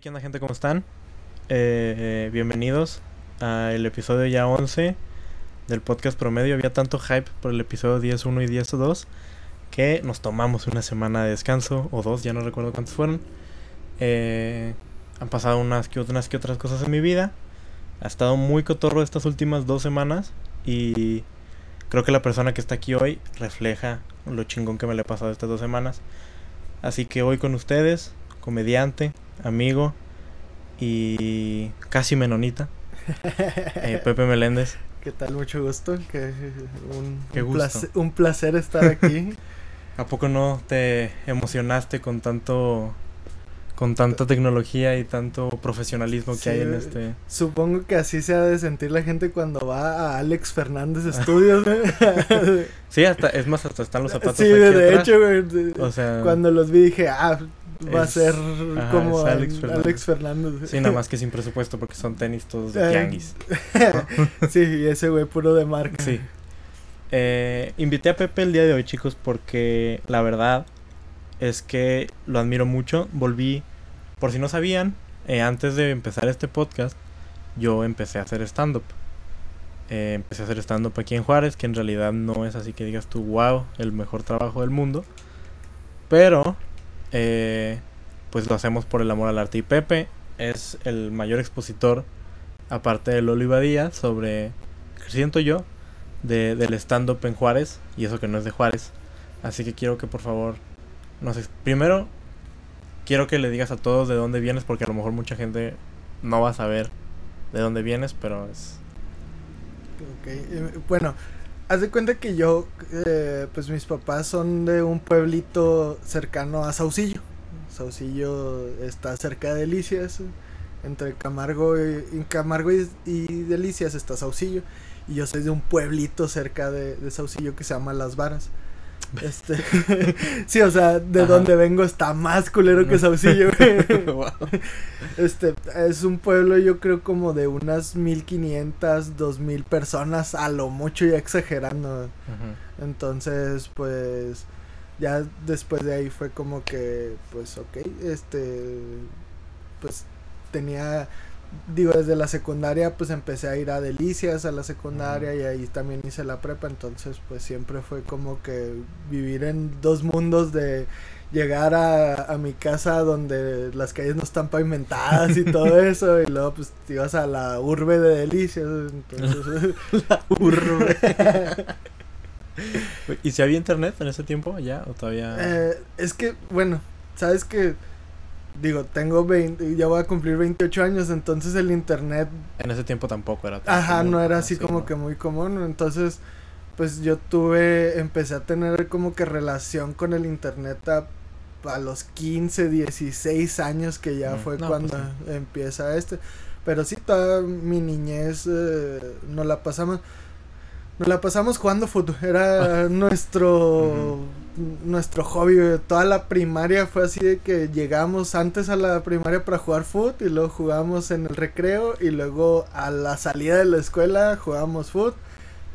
¿qué onda gente? ¿Cómo están? Eh, eh, bienvenidos al episodio ya 11 del podcast promedio. Había tanto hype por el episodio 10.1 y 10.2 que nos tomamos una semana de descanso, o dos, ya no recuerdo cuántos fueron. Eh, han pasado unas que, unas que otras cosas en mi vida. Ha estado muy cotorro estas últimas dos semanas y creo que la persona que está aquí hoy refleja lo chingón que me le ha pasado estas dos semanas. Así que hoy con ustedes, comediante, amigo y casi menonita, eh, Pepe Meléndez. ¿Qué tal? Mucho gusto. Que un, Qué un gusto. placer, un placer estar aquí. ¿A poco no te emocionaste con tanto con tanta tecnología y tanto profesionalismo que hay en este? Supongo que así se ha de sentir la gente cuando va a Alex Fernández Studios. Sí, hasta es más hasta están los zapatos sí, aquí de atrás. hecho, güey, O sea, cuando los vi dije, ah, va a ser ajá, como Alex Fernández. Fernández. sí, nada más que sin presupuesto porque son tenis todos de Eh, tianguis. sí, y ese güey puro de marca. Sí. Eh, invité a Pepe el día de hoy, chicos, porque la verdad es que lo admiro mucho. Volví, por si no sabían, eh, antes de empezar este podcast, yo empecé a hacer stand-up. Eh, empecé a hacer stand-up aquí en Juárez, que en realidad no es así que digas tú, wow, el mejor trabajo del mundo. Pero, eh, pues lo hacemos por el amor al arte. Y Pepe es el mayor expositor, aparte de Lolo Díaz, sobre, siento yo, de, del stand-up en Juárez, y eso que no es de Juárez. Así que quiero que por favor, no sé, primero quiero que le digas a todos de dónde vienes, porque a lo mejor mucha gente no va a saber de dónde vienes, pero es... Eh, bueno, haz de cuenta que yo, eh, pues mis papás son de un pueblito cercano a Saucillo. Saucillo está cerca de Delicias, entre Camargo y, Camargo y Delicias está Saucillo. Y yo soy de un pueblito cerca de, de Saucillo que se llama Las Varas. Este, sí, o sea, de Ajá. donde vengo está más culero que Saucillo. Wow. Este es un pueblo, yo creo, como de unas 1500, 2000 personas, a lo mucho ya exagerando. Entonces, pues, ya después de ahí fue como que, pues, ok, este, pues, tenía, digo, desde la secundaria, pues empecé a ir a Delicias a la secundaria y ahí también hice la prepa. Entonces, pues, siempre fue como que vivir en dos mundos de llegar a, a mi casa donde las calles no están pavimentadas y todo eso y luego pues te ibas a la urbe de delicias entonces Urbe. ¿Y si había internet en ese tiempo ya o todavía? Eh, es que, bueno, sabes que, digo, tengo 20, ya voy a cumplir 28 años, entonces el internet, En ese tiempo tampoco era tan ajá, común, no era ¿no? así Sí, como ¿no? que muy común, entonces, pues yo tuve, empecé a tener como que relación con el internet a, a los 15, 16 años que ya Mm, fue no, cuando pues empieza este, pero sí, toda mi niñez eh, nos la pasamos... Nos la pasamos jugando fútbol, era nuestro nuestro hobby, güey. toda la primaria fue así de que llegamos antes a la primaria para jugar fútbol y luego jugábamos en el recreo y luego a la salida de la escuela jugábamos fútbol.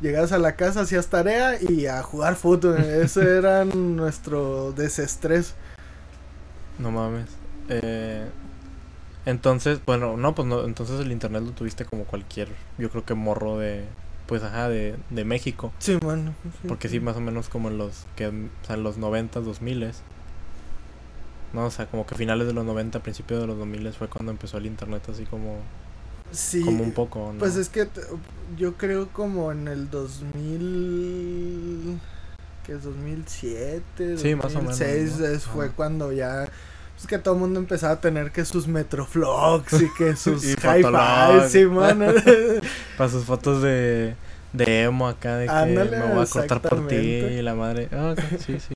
Llegabas a la casa, hacías tarea y a jugar fútbol. güey. Ese era nuestro desestrés. No mames. Eh, entonces, bueno, no, pues no, entonces el internet lo tuviste como cualquier, yo creo que morro de, pues ajá, de, de México. Sí, bueno. Porque sí, más o menos como en los, que, o sea, en los 90, 2000 No, o sea, como que finales de los 90, principios de los 2000 fue cuando empezó el internet así como, Sí. como un poco, ¿no? Pues es que yo creo como en el 2000 que es 2007, Sí, más o menos, 2006 ¿no? es- fue cuando ya pues que todo el mundo empezaba a tener que sus Metroflogs y que sus Y hi-fi, sí. Para sus fotos de, de emo acá, de que Ándale, me voy a cortar por ti y la madre. Ah, sí, sí.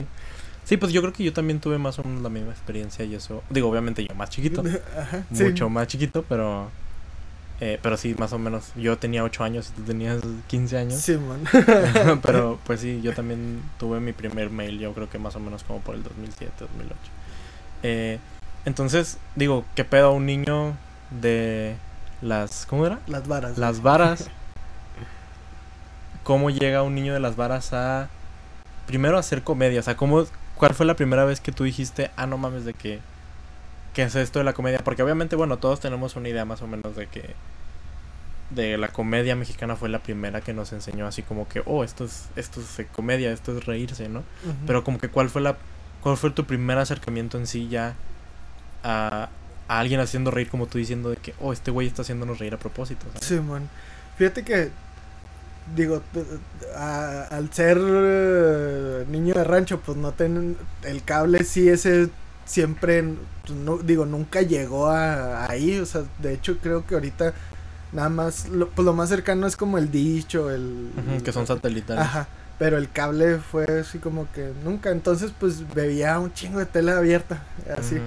Sí, pues yo creo que yo también tuve más o menos la misma experiencia y eso. Digo, obviamente yo más chiquito. Ajá, sí. mucho más chiquito, pero eh, pero sí, más o menos. Yo tenía 8 años y tú tenías 15 años. Sí, man. pero pues sí, yo también tuve mi primer mail, yo creo que más o menos como por el 2007, 2008. Eh, entonces, digo, ¿qué pedo a un niño de las... ¿Cómo era? Las varas. Las varas. ¿Cómo llega un niño de las varas a... Primero a hacer comedia? O sea, ¿cómo, ¿cuál fue la primera vez que tú dijiste, ah, no mames, de que... qué es esto de la comedia, porque obviamente, bueno, todos tenemos una idea más o menos de que de la comedia mexicana fue la primera que nos enseñó así como que, oh, esto es esto es comedia, esto es reírse, ¿no? Pero como que cuál fue la cuál fue tu primer acercamiento en sí ya a, a alguien haciendo reír como tú diciendo de que, oh, este güey está haciéndonos reír a propósito, ¿sabes? Simón. Fíjate que, digo, a- al ser eh, niño de rancho, pues no ten el cable sí ese siempre, pues, no, digo, nunca llegó a, ahí, o sea, de hecho creo que ahorita nada más, lo, pues lo más cercano es como el dicho, el... Que son satelitales. Ajá. Pero el cable fue así como que nunca. Entonces, pues bebía un chingo de tela abierta. Así.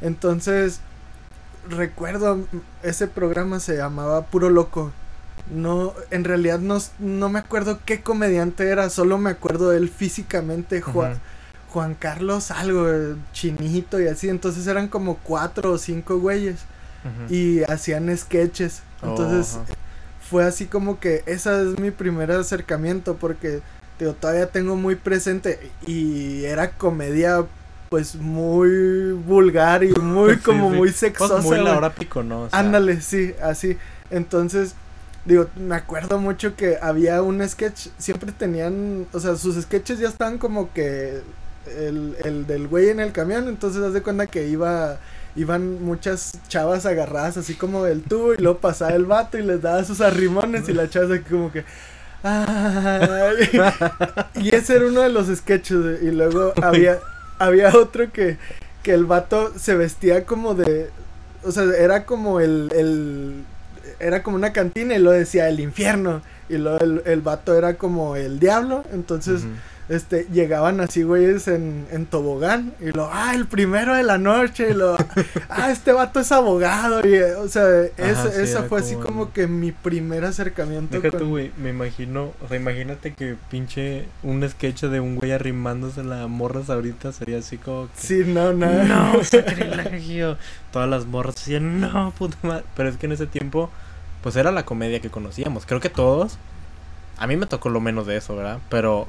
Entonces, recuerdo ese programa se llamaba Puro Loco. No, en realidad no, no me acuerdo qué comediante era, solo me acuerdo de él físicamente, Juan. Juan Carlos algo, eh, chinito y así. Entonces eran como cuatro o cinco güeyes y hacían sketches. Oh, Entonces ajá. fue así como que ese es mi primer acercamiento porque digo, todavía tengo muy presente y era comedia pues muy vulgar y muy Sí, como sí. muy Pues sexosa. muy la hora pico, ¿no? O sea, Ándale, sí, así. Entonces, digo, me acuerdo mucho que había un sketch, siempre tenían, o sea, sus sketches ya estaban como que el, el del güey en el camión, entonces haz de cuenta que iba, iban muchas chavas agarradas así como del tubo y luego pasaba el vato y les daba sus arrimones y la chava aquí como que... "Ay". y ese era uno de los sketches y luego había, había otro que, que el vato se vestía como de, o sea, era como el, el era como una cantina y lo decía el infierno. Y luego el, el vato era como el diablo. Entonces. Este, llegaban así, güeyes, en, en tobogán. Y lo, ah, el primero de la noche. Y lo, ah, este vato es abogado. Y, eh, o sea, sí, esa fue así como que mi primer acercamiento. Deja con- güey, me imagino, o sea, imagínate que pinche un sketch de un güey arrimándose la morras ahorita sería así como que... Sí, no, no. No, sacrilegio. Todas las morras decían, no, puta madre. Pero es que en ese tiempo, pues era la comedia que conocíamos. Creo que todos, a mí me tocó lo menos de eso, ¿verdad? Pero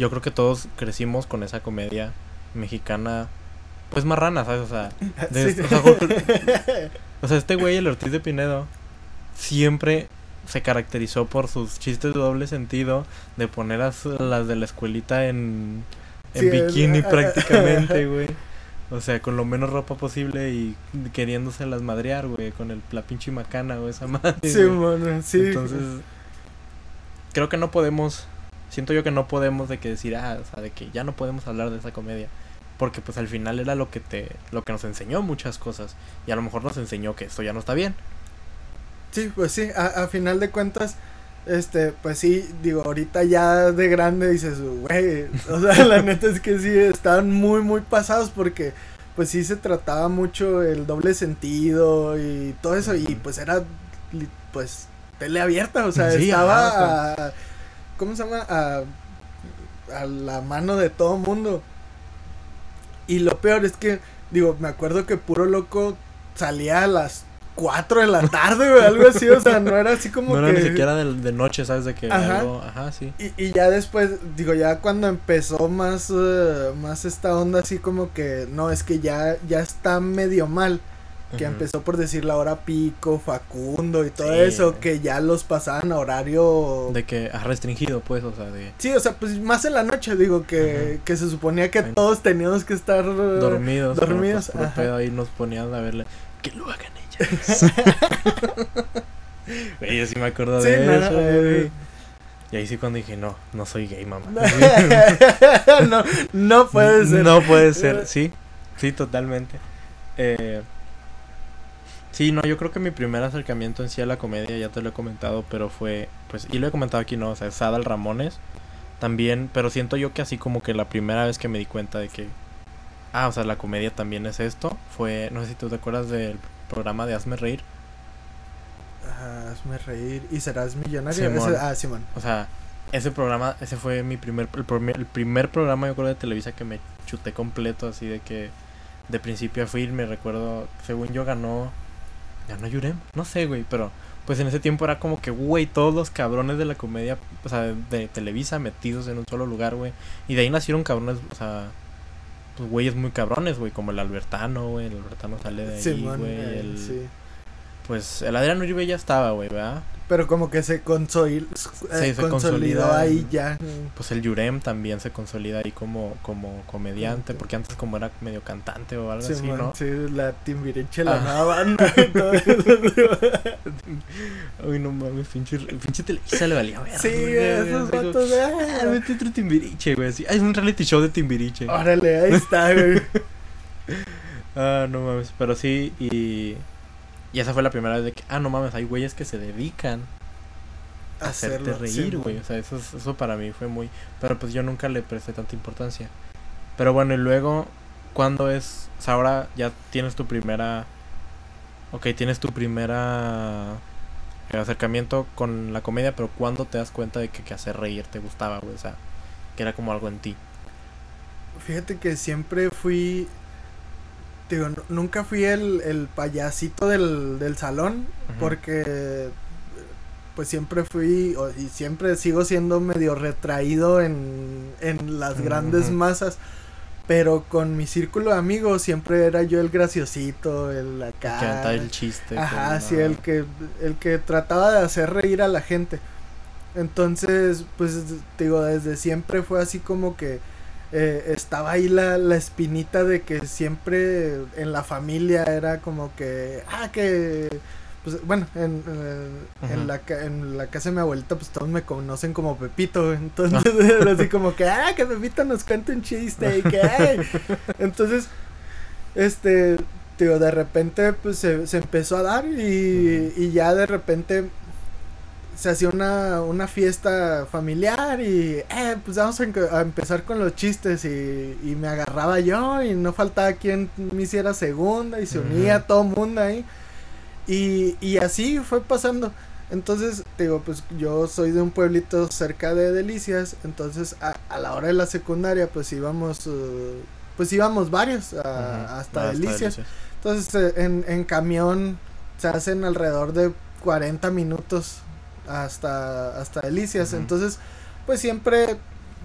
yo creo que todos crecimos con esa comedia mexicana, pues marrana, ¿sabes? O sea, de- Sí. o sea, Jorge- o sea, este güey, el Ortiz de Pinedo, siempre se caracterizó por sus chistes de doble sentido, de poner a las de la escuelita en, en Sí, es- bikini prácticamente, güey. O sea, con lo menos ropa posible y queriéndoselas madrear, güey, con el, la pinche macana o esa madre. Sí, bueno, sí. Entonces, creo que no podemos, siento yo que no podemos de que decir, ah, o sea, de que ya no podemos hablar de esa comedia. Porque pues al final era lo que te, lo que nos enseñó muchas cosas. Y a lo mejor nos enseñó que esto ya no está bien. Sí, pues sí, a, a final de cuentas, este, pues sí, digo, ahorita ya de grande dices, güey, o sea, la neta es que sí, estaban muy, muy pasados porque, pues sí se trataba mucho el doble sentido y todo eso, y pues era, pues, tele abierta, o sea, Sí, estaba, ajá, ¿cómo se llama? A, a la mano de todo mundo. Y lo peor es que, digo, me acuerdo que puro loco salía a las 4 de la tarde, güey, algo así, o sea, no era así como no que... era ni siquiera de, de noche, ¿sabes? De que Ajá. algo, ajá, sí. Y, y ya después, digo, ya cuando empezó más, eh, más esta onda así como que, no, es que ya, ya está medio mal, que empezó por decir la hora pico, Facundo y todo Sí. eso, que ya los pasaban a horario... De que, ah, restringido, pues, o sea, de Sí, o sea, pues más en la noche, digo, que, que se suponía que Ay. todos teníamos que estar... eh, dormidos. pero, dormidos, pues, puro ajá. pedo ahí nos ponían a verle. Que lo hagan ellas. Güey, yo sí me acuerdo Sí, de no, eso, eh. güey. Y ahí sí cuando dije, no, no soy gay, mamá. no, no puede ser. No puede ser, sí, sí, totalmente. Eh, sí, no, yo creo que mi primer acercamiento en sí a la comedia, ya te lo he comentado, pero fue, pues, y lo he comentado aquí, ¿no? O sea, es Adal Ramones, también, pero siento yo que así como que la primera vez que me di cuenta de que, ah, o sea, la comedia también es esto, fue, no sé si tú te acuerdas del programa de Hazme Reír, Ah, hazme reír y serás millonario. Simón. Ese- ah, Simón. o sea, ese programa, ese fue mi primer, el primer, el primer programa, yo creo, de Televisa que me chuté completo, así de que de principio a fin, me recuerdo, según yo ganó, ganó Yurem, no sé, güey, pero pues en ese tiempo era como que, güey, todos los cabrones de la comedia, o sea, de Televisa metidos en un solo lugar, güey, y de ahí nacieron cabrones, o sea, pues, güeyes muy cabrones, güey, como el Albertano, güey, el Albertano sale de ahí, güey, eh, el... sí. Pues el Adrián Uribe ya estaba, güey, ¿verdad? Pero como que se, eh, se consolidó consolida ahí ya. Pues el Yurem también se consolida ahí como, como comediante, porque antes como era medio cantante o algo Sí, así, man, ¿no? sí, la Timbiriche, la Ah. nueva banda. Uy, no mames, pinche, pinche Televisa le valía verga, sí, esos vatos de. Ah, ah, vete otro Timbiriche, güey, así. Hay un reality show de Timbiriche. Órale, ahí está, güey. Ah, no mames, pero sí, y... Y esa fue la primera vez de que, ah, no mames, hay güeyes que se dedican a hacerte reír, sí, güey. man. O sea, eso, es- eso para mí fue muy... Pero pues yo nunca le presté tanta importancia. Pero bueno, y luego, ¿cuándo es? O sea, ahora ya tienes tu primera... Ok, tienes tu primera acercamiento con la comedia, pero ¿cuándo te das cuenta de que, que hacer reír te gustaba, güey? O sea, que era como algo en ti. Fíjate que siempre fui. Digo, nu- nunca fui el, el payasito del, del salón. Porque. Pues siempre fui. Y siempre sigo siendo medio retraído en, en las grandes masas. Pero con mi círculo de amigos siempre era yo el graciosito, el Que acá. el chiste. Ajá, con sí, el que, el que trataba de hacer reír a la gente. Entonces, pues, digo, desde siempre fue así como que eh, estaba ahí la, la espinita de que siempre en la familia era como que, ah, que, pues, bueno, en, en, la, en la casa de mi abuelita, pues todos me conocen como Pepito. Entonces, era así como que, ah, que Pepito nos cuente un chiste y que, ay. Entonces, este, digo, de repente pues se, se empezó a dar y, y ya de repente se hacía una, una fiesta familiar y eh, pues vamos a, empezar con los chistes y, y me agarraba yo y no faltaba quien me hiciera segunda y se unía todo el mundo ahí y, y así fue pasando. Entonces, te digo, pues yo soy de un pueblito cerca de Delicias, entonces a, a la hora de la secundaria pues íbamos, eh, pues íbamos varios a- Ujú. hasta Ah, Delicias. Entonces eh, en, en camión se hacen alrededor de 40 minutos hasta, hasta Delicias. Entonces, pues siempre,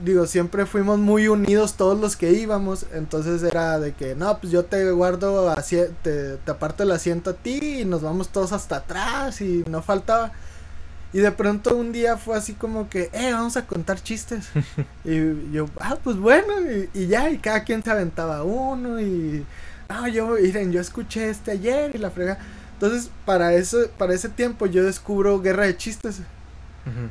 digo, siempre fuimos muy unidos todos los que íbamos. Entonces era de que, no, pues yo te guardo, te, te aparto el asiento a ti y nos vamos todos hasta atrás y no faltaba. Y de pronto un día fue así como que, eh, vamos a contar chistes. y yo, ah, pues bueno, y, y ya, y cada quien se aventaba uno y... No, yo, miren, yo escuché este ayer y la frega. Entonces, para eso, para ese tiempo yo descubro Guerra de Chistes.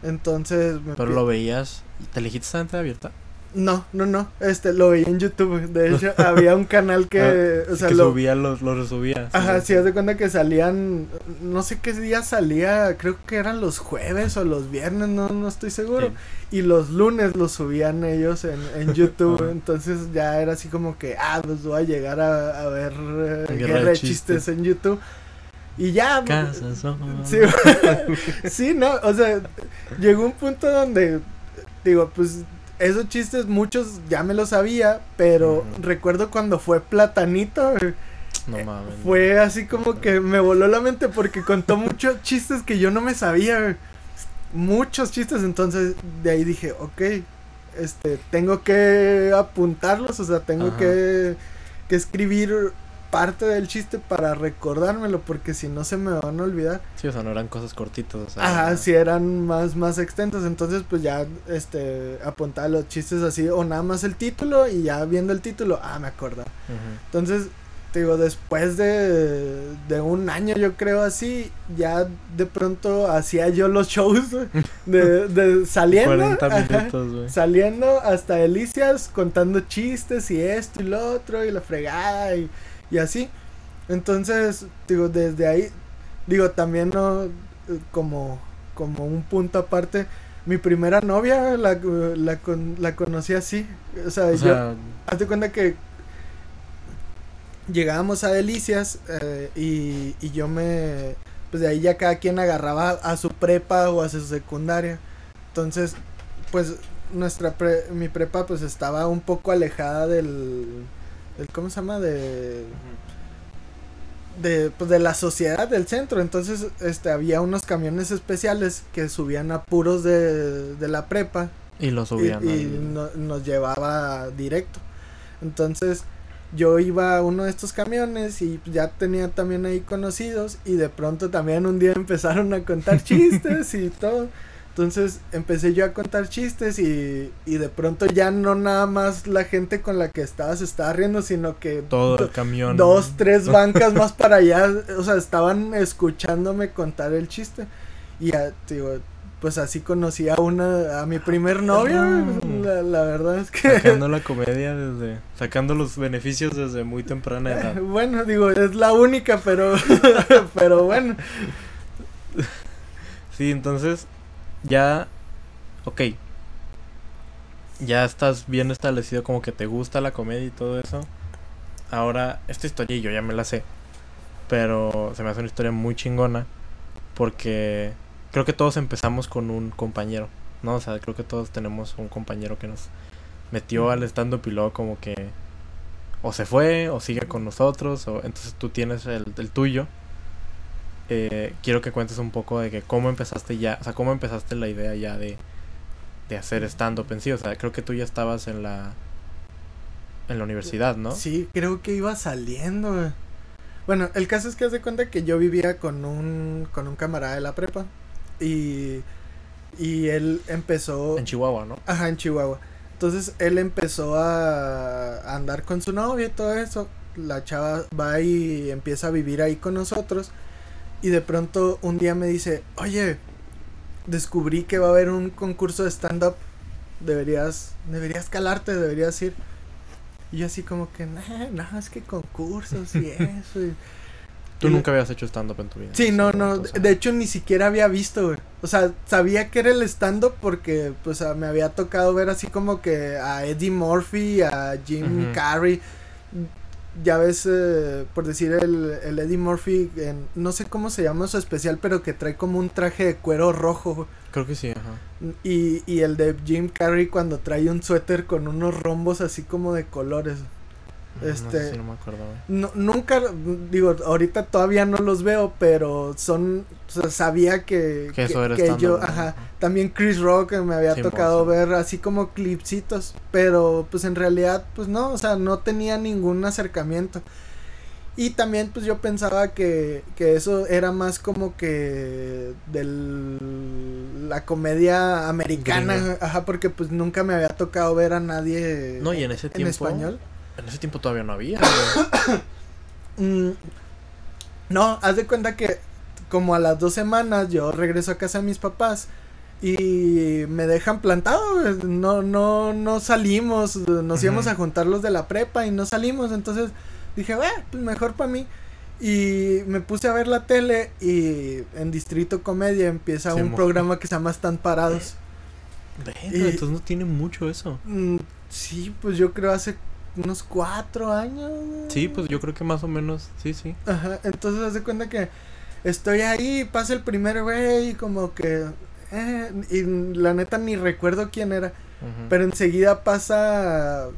Entonces, me Pero lo veías. ¿y ¿Te elegiste ventana abierta? No, no, no. Este, lo veía en YouTube. De hecho, había un canal que, o sea, Ah, que lo, subía los, los resubía. Ajá, sí, haz de cuenta que salían, no sé qué día salía, creo que eran los jueves o los viernes, no, no estoy seguro. Y los lunes los subían ellos en, en YouTube, entonces ya era así como que, ah, pues voy a llegar a, a ver eh, Guerra Guerra, de de Chistes. chistes en YouTube. Y ya, Casas son- Sí, sí, no, o sea, llegó un punto donde, digo, pues esos chistes muchos ya me los sabía, pero recuerdo cuando fue Platanito, No mames. fue así como que me voló la mente porque contó muchos chistes que yo no me sabía, muchos chistes, entonces de ahí dije, ok, este, tengo que apuntarlos, o sea, tengo Ajá. que, que escribir parte del chiste para recordármelo porque si no se me van a olvidar. Sí, o sea, no eran cosas cortitas. O sea, Ajá, sí eran más, más extensos, entonces pues ya, este, apuntaba los chistes así, o nada más el título, y ya viendo el título, ah, me acordaba. Ujú. Entonces, te digo, después de, de un año, yo creo así, ya de pronto hacía yo los shows de, de saliendo, 40 ajá, minutos, saliendo hasta Delicias, contando chistes y esto y lo otro, y la fregada, y, y así. Entonces, digo, desde ahí, digo, también no, como, como un punto aparte, mi primera novia la, la, con- la conocí así, o sea, O yo... sea, Hazte cuenta que llegábamos a Delicias eh, y, y yo me... Pues de ahí ya cada quien agarraba a su prepa o a su secundaria. Entonces, pues nuestra pre- mi prepa pues estaba un poco alejada del... del ¿Cómo se llama? De... De, pues, de la sociedad del centro. Entonces, este, había unos camiones especiales que subían a puros de, de la prepa y lo y, subían. y no- nos llevaba directo. Entonces, yo iba a uno de estos camiones y ya tenía también ahí conocidos y de pronto también un día empezaron a contar chistes y todo. Entonces empecé yo a contar chistes y, y de pronto ya no nada más la gente con la que estaba se estaba riendo, sino que todo el camión. Dos, tres bancas más para allá, o sea, estaban escuchándome contar el chiste. Y ya, digo, pues así conocí a una, a mi primer novio, la, la, verdad es que... Sacando la comedia desde, sacando los beneficios desde muy temprana edad. bueno, digo, es la única, pero, pero bueno. Sí, entonces, ya, ok, ya estás bien establecido como que te gusta la comedia y todo eso. Ahora, esta historia yo ya me la sé, pero se me hace una historia muy chingona porque creo que todos empezamos con un compañero, ¿no? O sea, creo que todos tenemos un compañero que nos metió al stand-up y luego como que o se fue o sigue con nosotros, o entonces tú tienes el, el tuyo. Eh, quiero que cuentes un poco de que cómo empezaste ya, o sea, cómo empezaste la idea ya de, de hacer stand-up en sí. O sea, creo que tú ya estabas en la en la universidad, ¿no? Sí, creo que iba saliendo. Bueno, el caso es que hace cuenta que yo vivía con un con un camarada de la prepa. Y, y él empezó... En Chihuahua, ¿no? Ajá, en Chihuahua. Entonces él empezó a, andar con su novia y todo eso. La chava va y empieza a vivir ahí con nosotros. Y de pronto un día me dice, oye, descubrí que va a haber un concurso de stand-up. Deberías, deberías calarte, deberías ir. Y yo así como que, no, no, es que concursos y eso. Y, Tú nunca habías hecho stand-up en tu vida. Sí, no, no. De hecho, ni siquiera había visto, güey. O sea, sabía que era el stand-up porque, pues, me había tocado ver así como que a Eddie Murphy, a Jim Carrey. Ya ves, eh, por decir, el, el Eddie Murphy, en, no sé cómo se llama su especial, pero que trae como un traje de cuero rojo. Creo que sí, ajá. Y, y el de Jim Carrey cuando trae un suéter con unos rombos así como de colores. Este, no, me acuerdo, no, nunca, digo, ahorita todavía no los veo, pero son, o sea, sabía que, que, eso era que yo, ajá, también Chris Rock me había tocado ver así como clipsitos, pero pues en realidad, pues no, o sea, no tenía ningún acercamiento. Y también pues yo pensaba que, que eso era más como que del la comedia americana, ajá, porque pues nunca me había tocado ver a nadie no, y en, ese tiempo, español. En ese tiempo todavía no había. mm, no, haz de cuenta que como a las dos semanas yo regreso a casa de mis papás y me dejan plantado, no, no, no salimos, nos íbamos a juntar los de la prepa y no salimos, entonces dije, bueno, pues mejor para mí. Y me puse a ver la tele y en Distrito Comedia empieza un programa que se llama Están Parados. entonces no tiene mucho eso. Mm, sí, pues yo creo hace unos cuatro años. Sí, pues yo creo que más o menos, sí, sí. Ajá, entonces haz de cuenta que estoy ahí, pasa el primer güey como que... Eh, y la neta ni recuerdo quién era. Pero enseguida pasa...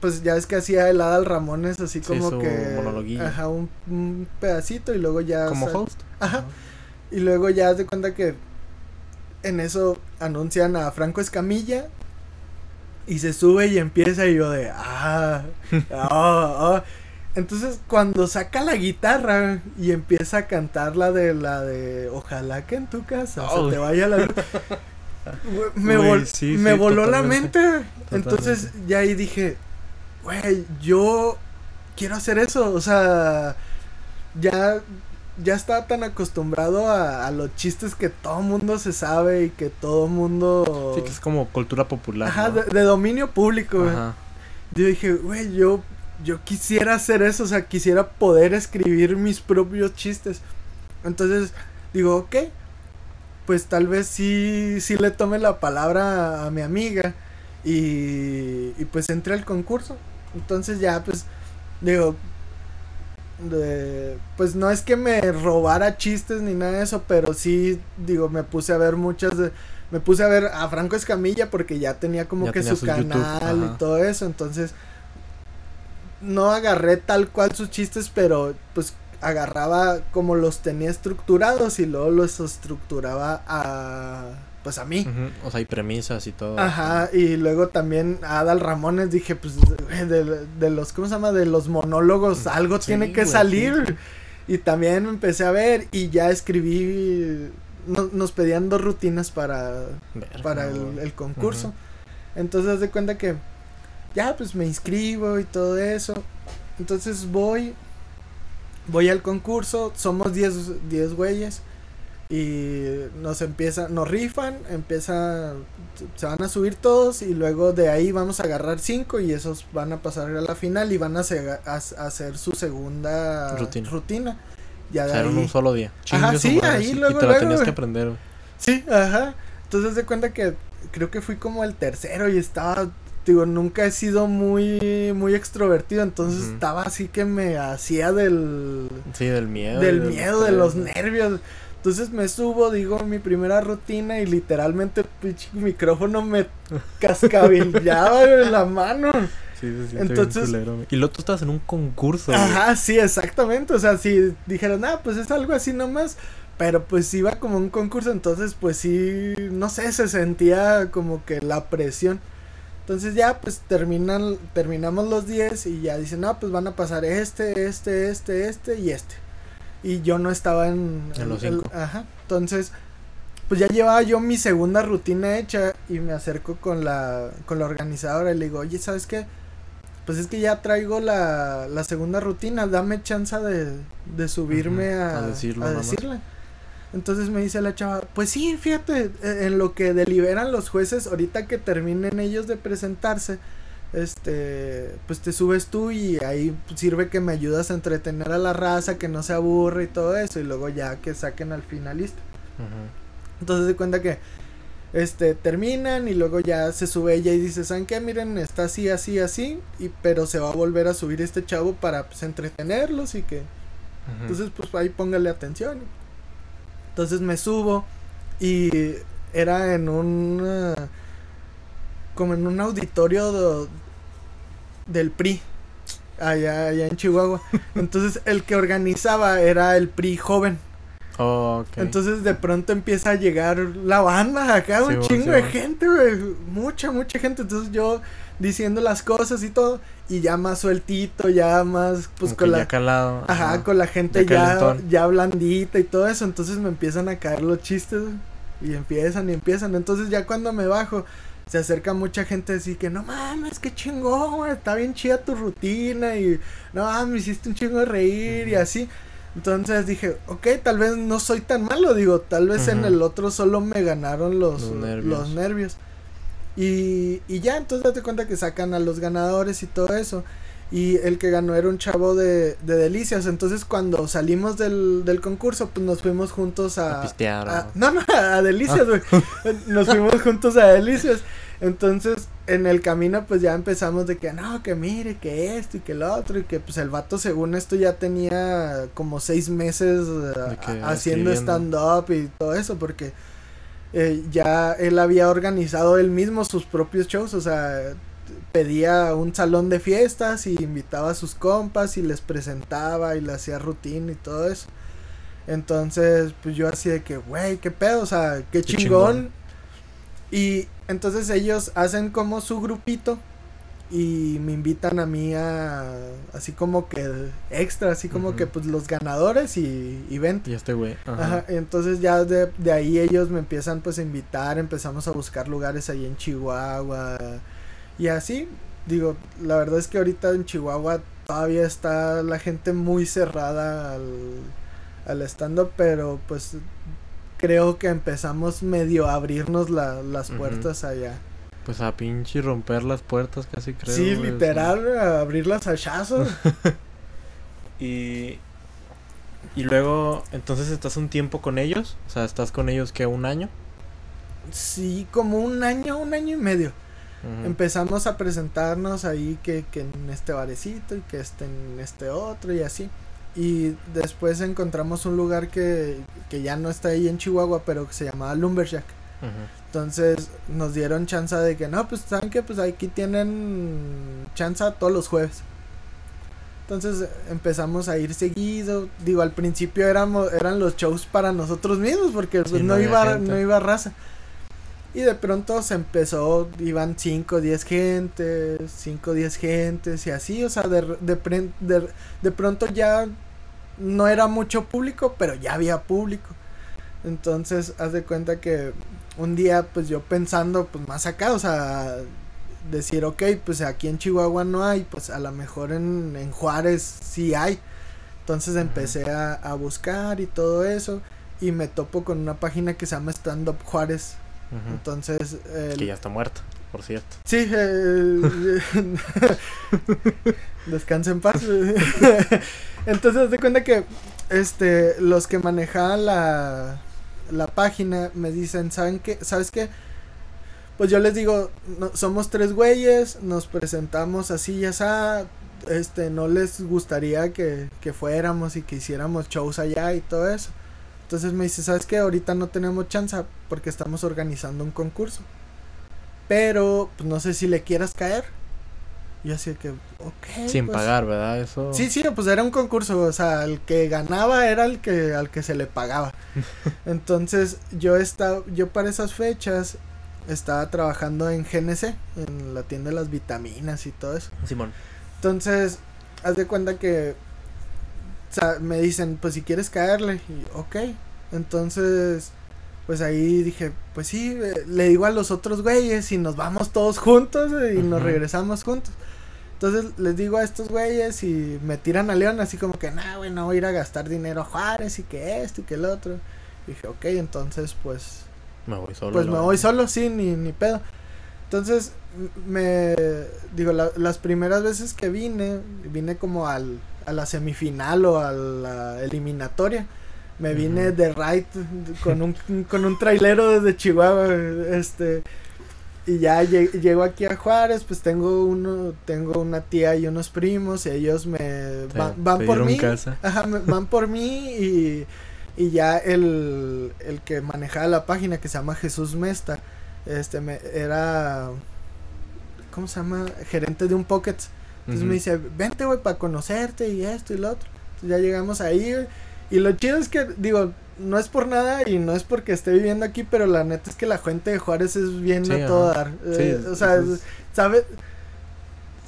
Pues ya es que hacía el Adal Ramones así como que... Ajá, un, un, pedacito y luego ya... Como host. Ajá. Y luego ya haz de cuenta que en eso anuncian a Franco Escamilla y se sube y empieza y yo de, ah, ah, ah. Entonces cuando saca la guitarra y empieza a cantar la de la de Ojalá que en tu casa se te vaya la me, me voló la mente. Entonces ya ahí dije, güey, yo quiero hacer eso. O sea, ya ya estaba tan acostumbrado a, los chistes que todo mundo se sabe y que todo mundo... Sí, que es como cultura popular. Ajá, de, dominio público, Ajá. Yo dije, güey, yo, yo quisiera hacer eso, o sea, quisiera poder escribir mis propios chistes. Entonces, digo, ok, pues tal vez sí, sí le tome la palabra a, mi amiga y, y pues entré al concurso. Entonces ya, pues, digo, de, pues no es que me robara chistes ni nada de eso, pero sí, digo, me puse a ver muchas de, me puse a ver a Franco Escamilla porque ya tenía como que su, canal y todo eso, entonces no agarré tal cual sus chistes, pero pues agarraba como los tenía estructurados y luego los estructuraba a, pues a mí. O sea, hay premisas y todo. Ajá, y luego también a Adal Ramones dije, pues de, de los, ¿cómo se llama? De los monólogos, algo tiene que salir. Y también empecé a ver y ya escribí, nos pedían dos rutinas para, para el, concurso. Entonces, de cuenta que ya, pues me inscribo y todo eso. Entonces voy, voy al concurso, somos 10 güeyes y nos empieza, nos rifan, empieza, se van a subir todos y luego de ahí vamos a agarrar cinco y esos van a pasar a la final y van a, hacer su segunda rutina. Ya de un solo día. ajá, sí, ahí luego, y te la tenías que aprender. Sí, ajá. Entonces de cuenta que creo que fui como el tercero y estaba digo, nunca he sido muy, muy extrovertido, entonces estaba así que me hacía del... Sí, del miedo. Del, miedo, de los nervios. Entonces me subo, digo mi primera rutina y literalmente el micrófono me cascabillaba en la mano. Sí, sí, sí. Entonces, y luego tú estás en un concurso. Ajá, sí, exactamente. O sea, si dijeran, ah, pues es algo así nomás. Pero pues iba como un concurso, entonces pues sí, no sé, se sentía como que la presión. Entonces ya pues terminan, terminamos los 10 y ya dicen, no, pues van a pasar este, este, este, este y este y yo no estaba en, en los cinco. ajá. Entonces, pues ya llevaba yo mi segunda rutina hecha y me acerco con la con la organizadora y le digo, "Oye, ¿sabes qué? Pues es que ya traigo la, la segunda rutina, dame chance de, de subirme a, a, decirlo, a decirle." Entonces me dice la chava, pues sí, fíjate, e, en lo que deliberan los jueces, ahorita que terminen ellos de presentarse, este, pues te subes tú y ahí sirve que me ayudas a entretener a la raza, que no se aburre y todo eso, y luego ya que saquen al finalista. Entonces se cuenta que, este, terminan y luego ya se sube ella y dice, ¿saben qué? Miren, está así, así, así, y, pero se va a volver a subir este chavo para, pues, entretenerlos y que... Entonces, pues ahí póngale atención. Entonces me subo y era en un como en un auditorio del PRI, allá, allá en Chihuahua. Entonces el que organizaba era el PRI joven. Oh, Entonces de pronto empieza a llegar la banda acá, un chingo de gente, Mucha, mucha gente. Entonces yo diciendo las cosas y todo. Y ya más sueltito, ya más, pues con la. calado. Ajá, con la gente ya, ya, blandita y todo eso. Entonces me empiezan a caer los chistes, Y empiezan y empiezan. Entonces ya cuando me bajo se acerca mucha gente así que no mames, qué chingón, güey, está bien chida tu rutina y no me hiciste un chingo de reír y así. Entonces dije, ok, tal vez no soy tan malo, digo, tal vez en el otro solo me ganaron los, los nervios. Y, y ya, entonces date cuenta que sacan a los ganadores y todo eso. Y el que ganó era un chavo de, de Delicias. Entonces cuando salimos del, del concurso, pues nos fuimos juntos a... A pistear. no, no, a Delicias, güey. nos fuimos juntos a Delicias. Entonces, en el camino, pues ya empezamos de que no, que mire, que esto y que lo otro. Y que pues el vato, según esto, ya tenía como seis meses eh, haciendo stand-up y todo eso. Porque eh, ya él había organizado él mismo sus propios shows. O sea pedía un salón de fiestas y invitaba a sus compas y les presentaba y le hacía rutina y todo eso. Entonces, pues yo así de que, güey, qué pedo, o sea, qué, chingón. Y entonces ellos hacen como su grupito y me invitan a mí a así como que extra, así como que pues los ganadores y, y Y este güey. Ajá. Entonces ya de, de ahí ellos me empiezan pues a invitar, empezamos a buscar lugares ahí en Chihuahua y así, digo, la verdad es que ahorita en Chihuahua todavía está la gente muy cerrada al, al stand-up, pero pues creo que empezamos medio a abrirnos la, las puertas allá. Pues a pinche romper las puertas casi creo. Sí, literal, a abrir las hachazos. y y luego, entonces estás un tiempo con ellos, o sea, estás con ellos que un año. Sí, como un año, un año y medio. Empezamos a presentarnos ahí que, que en este barecito y que este en este otro y así. Y después encontramos un lugar que, que ya no está ahí en Chihuahua, pero que se llamaba Lumberjack. Entonces nos dieron chance de que no, pues saben que pues aquí tienen chance todos los jueves. Entonces empezamos a ir seguido. Digo, al principio éramos, eran los shows para nosotros mismos porque pues, no, iba, no iba raza. Y de pronto se empezó, iban 5, 10 gentes, 5, 10 gentes y así, o sea, de, de, de, de pronto ya no era mucho público, pero ya había público. Entonces, haz de cuenta que un día, pues yo pensando, pues más acá, o sea, decir, ok, pues aquí en Chihuahua no hay, pues a lo mejor en, en Juárez sí hay. Entonces empecé a, a, buscar y todo eso. Y me topo con una página que se llama Stand Up Juárez. Entonces. que ya está muerto, por cierto. Sí, eh, descansa en paz. Entonces, de cuenta que este los que manejaban la, la página me dicen, ¿saben qué? ¿Sabes qué? Pues yo les digo, somos tres güeyes, nos presentamos así y así, este, no les gustaría que, que fuéramos y que hiciéramos shows allá y todo eso. Entonces me dice, ¿sabes qué? Ahorita no tenemos chance porque estamos organizando un concurso. Pero, pues no sé si le quieras caer. Y así que, ok. Sin pues". pagar, ¿verdad? Eso. Sí, sí, pues era un concurso. O sea, el que ganaba era el que, al que se le pagaba. Entonces, yo estaba, yo para esas fechas estaba trabajando en GNC, en la tienda de las vitaminas y todo eso. Simón. Entonces, haz de cuenta que o sea, me dicen, pues si quieres caerle. Y ok. Entonces, pues ahí dije, pues sí, eh, le digo a los otros güeyes y nos vamos todos juntos y nos regresamos juntos. Entonces les digo a estos güeyes y me tiran a León así como que, nah, güey, no voy a ir a gastar dinero a Juárez y que esto y que el otro. Y dije, ok, entonces pues... Me voy solo. Pues me voy solo, sí, ni, ni pedo. Entonces, me... Digo, las primeras veces que vine, vine como al a la semifinal o a la eliminatoria. Me vine de right con un, con un trailero desde Chihuahua, este, y ya llego aquí a Juárez, pues tengo uno, tengo una tía y unos primos, y ellos me van, por mí, Ajá, van por mí y, y ya el, el que manejaba la página que se llama Jesús Mesta, este, me, era, ¿cómo se llama? Gerente de un Pocket entonces me dice, vente, güey, para conocerte y esto y lo otro. Entonces ya llegamos ahí, Y lo chido es que, digo, no es por nada y no es porque esté viviendo aquí, pero la neta es que la gente de Juárez es bien a todo dar. Eh, o sea, sabes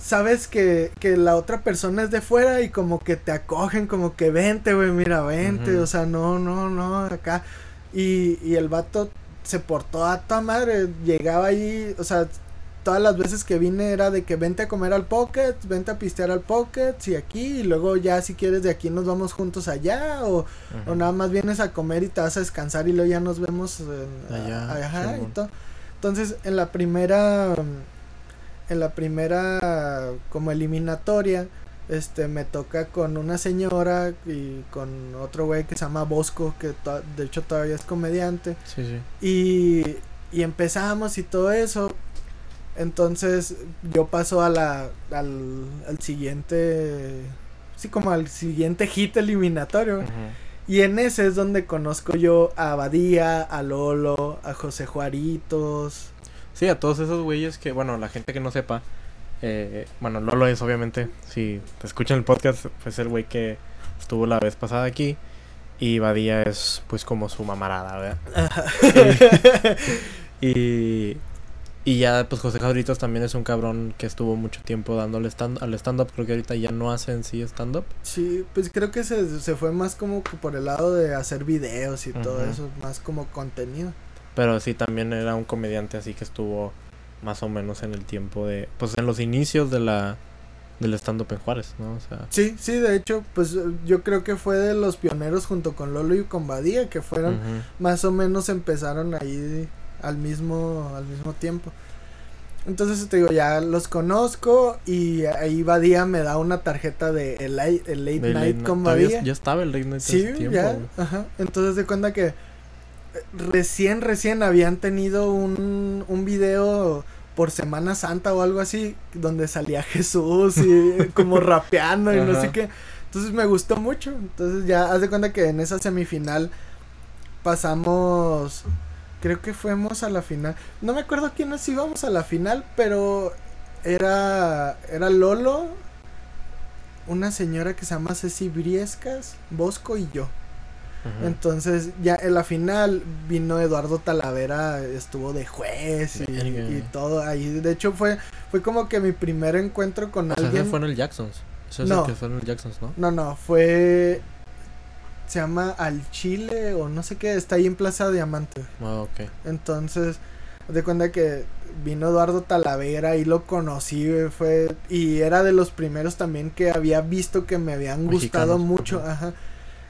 sabes que, que la otra persona es de fuera y como que te acogen, como que vente, güey, mira, vente, o sea, no, no, no, acá. Y, y el vato se portó a toda madre, llegaba ahí, o sea, todas las veces que vine era de que vente a comer al Pocket, vente a pistear al Pocket, y aquí, y luego ya si quieres de aquí nos vamos juntos allá, o, o nada más vienes a comer y te vas a descansar y luego ya nos vemos allá, y todo. Entonces, en la primera, en la primera como eliminatoria, este, me toca con una señora y con otro güey que se llama Bosco, que de hecho todavía es comediante. Sí, sí. Y, y empezamos y todo eso, entonces yo paso a la, al, al siguiente, sí, como al siguiente hit eliminatorio. Y en ese es donde conozco yo a Abadía, a Lolo, a José Juaritos. Sí, a todos esos güeyes que, bueno, la gente que no sepa, eh, bueno, Lolo es obviamente, si te escuchan el podcast, pues el güey que estuvo la vez pasada aquí. Y Badía es pues como su mamarada, ¿verdad? y, y ya, pues José Jauritos también es un cabrón que estuvo mucho tiempo dándole stand al stand-up. Creo que ahorita ya no hace en sí stand-up. Sí, pues creo que se, se fue más como por el lado de hacer videos y todo eso, más como contenido. Pero sí, también era un comediante así que estuvo más o menos en el tiempo de. Pues en los inicios de la. Del stand-up en Juárez, ¿no? O sea. Sí, sí, de hecho, pues yo creo que fue de los pioneros junto con Lolo y con Badía, que fueron. Más o menos empezaron ahí al mismo, al mismo tiempo. Entonces te digo, ya los conozco y ahí Badía me da una tarjeta de el, late, night con Badía. Ya estaba el late night. Sí, ya, ajá. Entonces de cuenta que eh, recién, recién habían tenido un, un video por Semana Santa o algo así, donde salía Jesús y como rapeando y no sé qué. Entonces me gustó mucho. Entonces ya haz de cuenta que en esa semifinal pasamos creo que fuimos a la final. No me acuerdo quiénes íbamos a la final, pero era era Lolo, una señora que se llama Ceci Briescas, Bosco y yo. Entonces, ya en la final vino Eduardo Talavera, estuvo de juez y, todo ahí. De hecho, fue fue como que mi primer encuentro con O sea, alguien. ese fue en el Jacksons. Eso es No. el que fue en el Jacksons, ¿no? No, no, fue. Se llama Al Chile o no sé qué, está ahí en Plaza Diamante. Ah, ok. Entonces, de cuenta que vino Eduardo Talavera y lo conocí, fue. Y era de los primeros también que había visto que me habían gustado Mexicanos, mucho, ajá.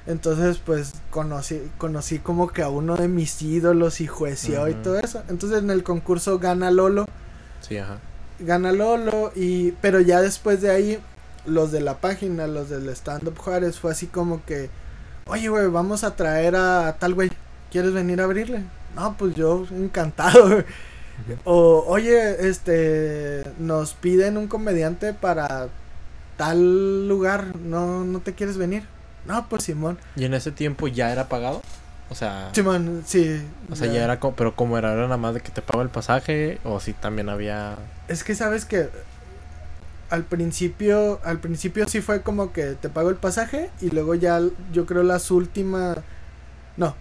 Entonces, pues conocí, conocí como que a uno de mis ídolos y jueció y todo eso. Entonces en el concurso gana Lolo Sí, ajá. gana Lolo y pero ya después de ahí los de la página, los del stand up Juárez fue así como que, "Oye, güey, vamos a traer a tal güey. ¿Quieres venir a abrirle?" No, pues yo encantado. güey. O, "Oye, este nos piden un comediante para tal lugar, ¿no no te quieres venir?" No, pues Simón. ¿Y en ese tiempo ya era pagado? O sea, Simón, sí. o sea, ya era como, pero como era, era nada más de que te pago el pasaje o si también había Es que sabes que al principio, al principio sí fue como que te pago el pasaje y luego ya yo creo las últimas no.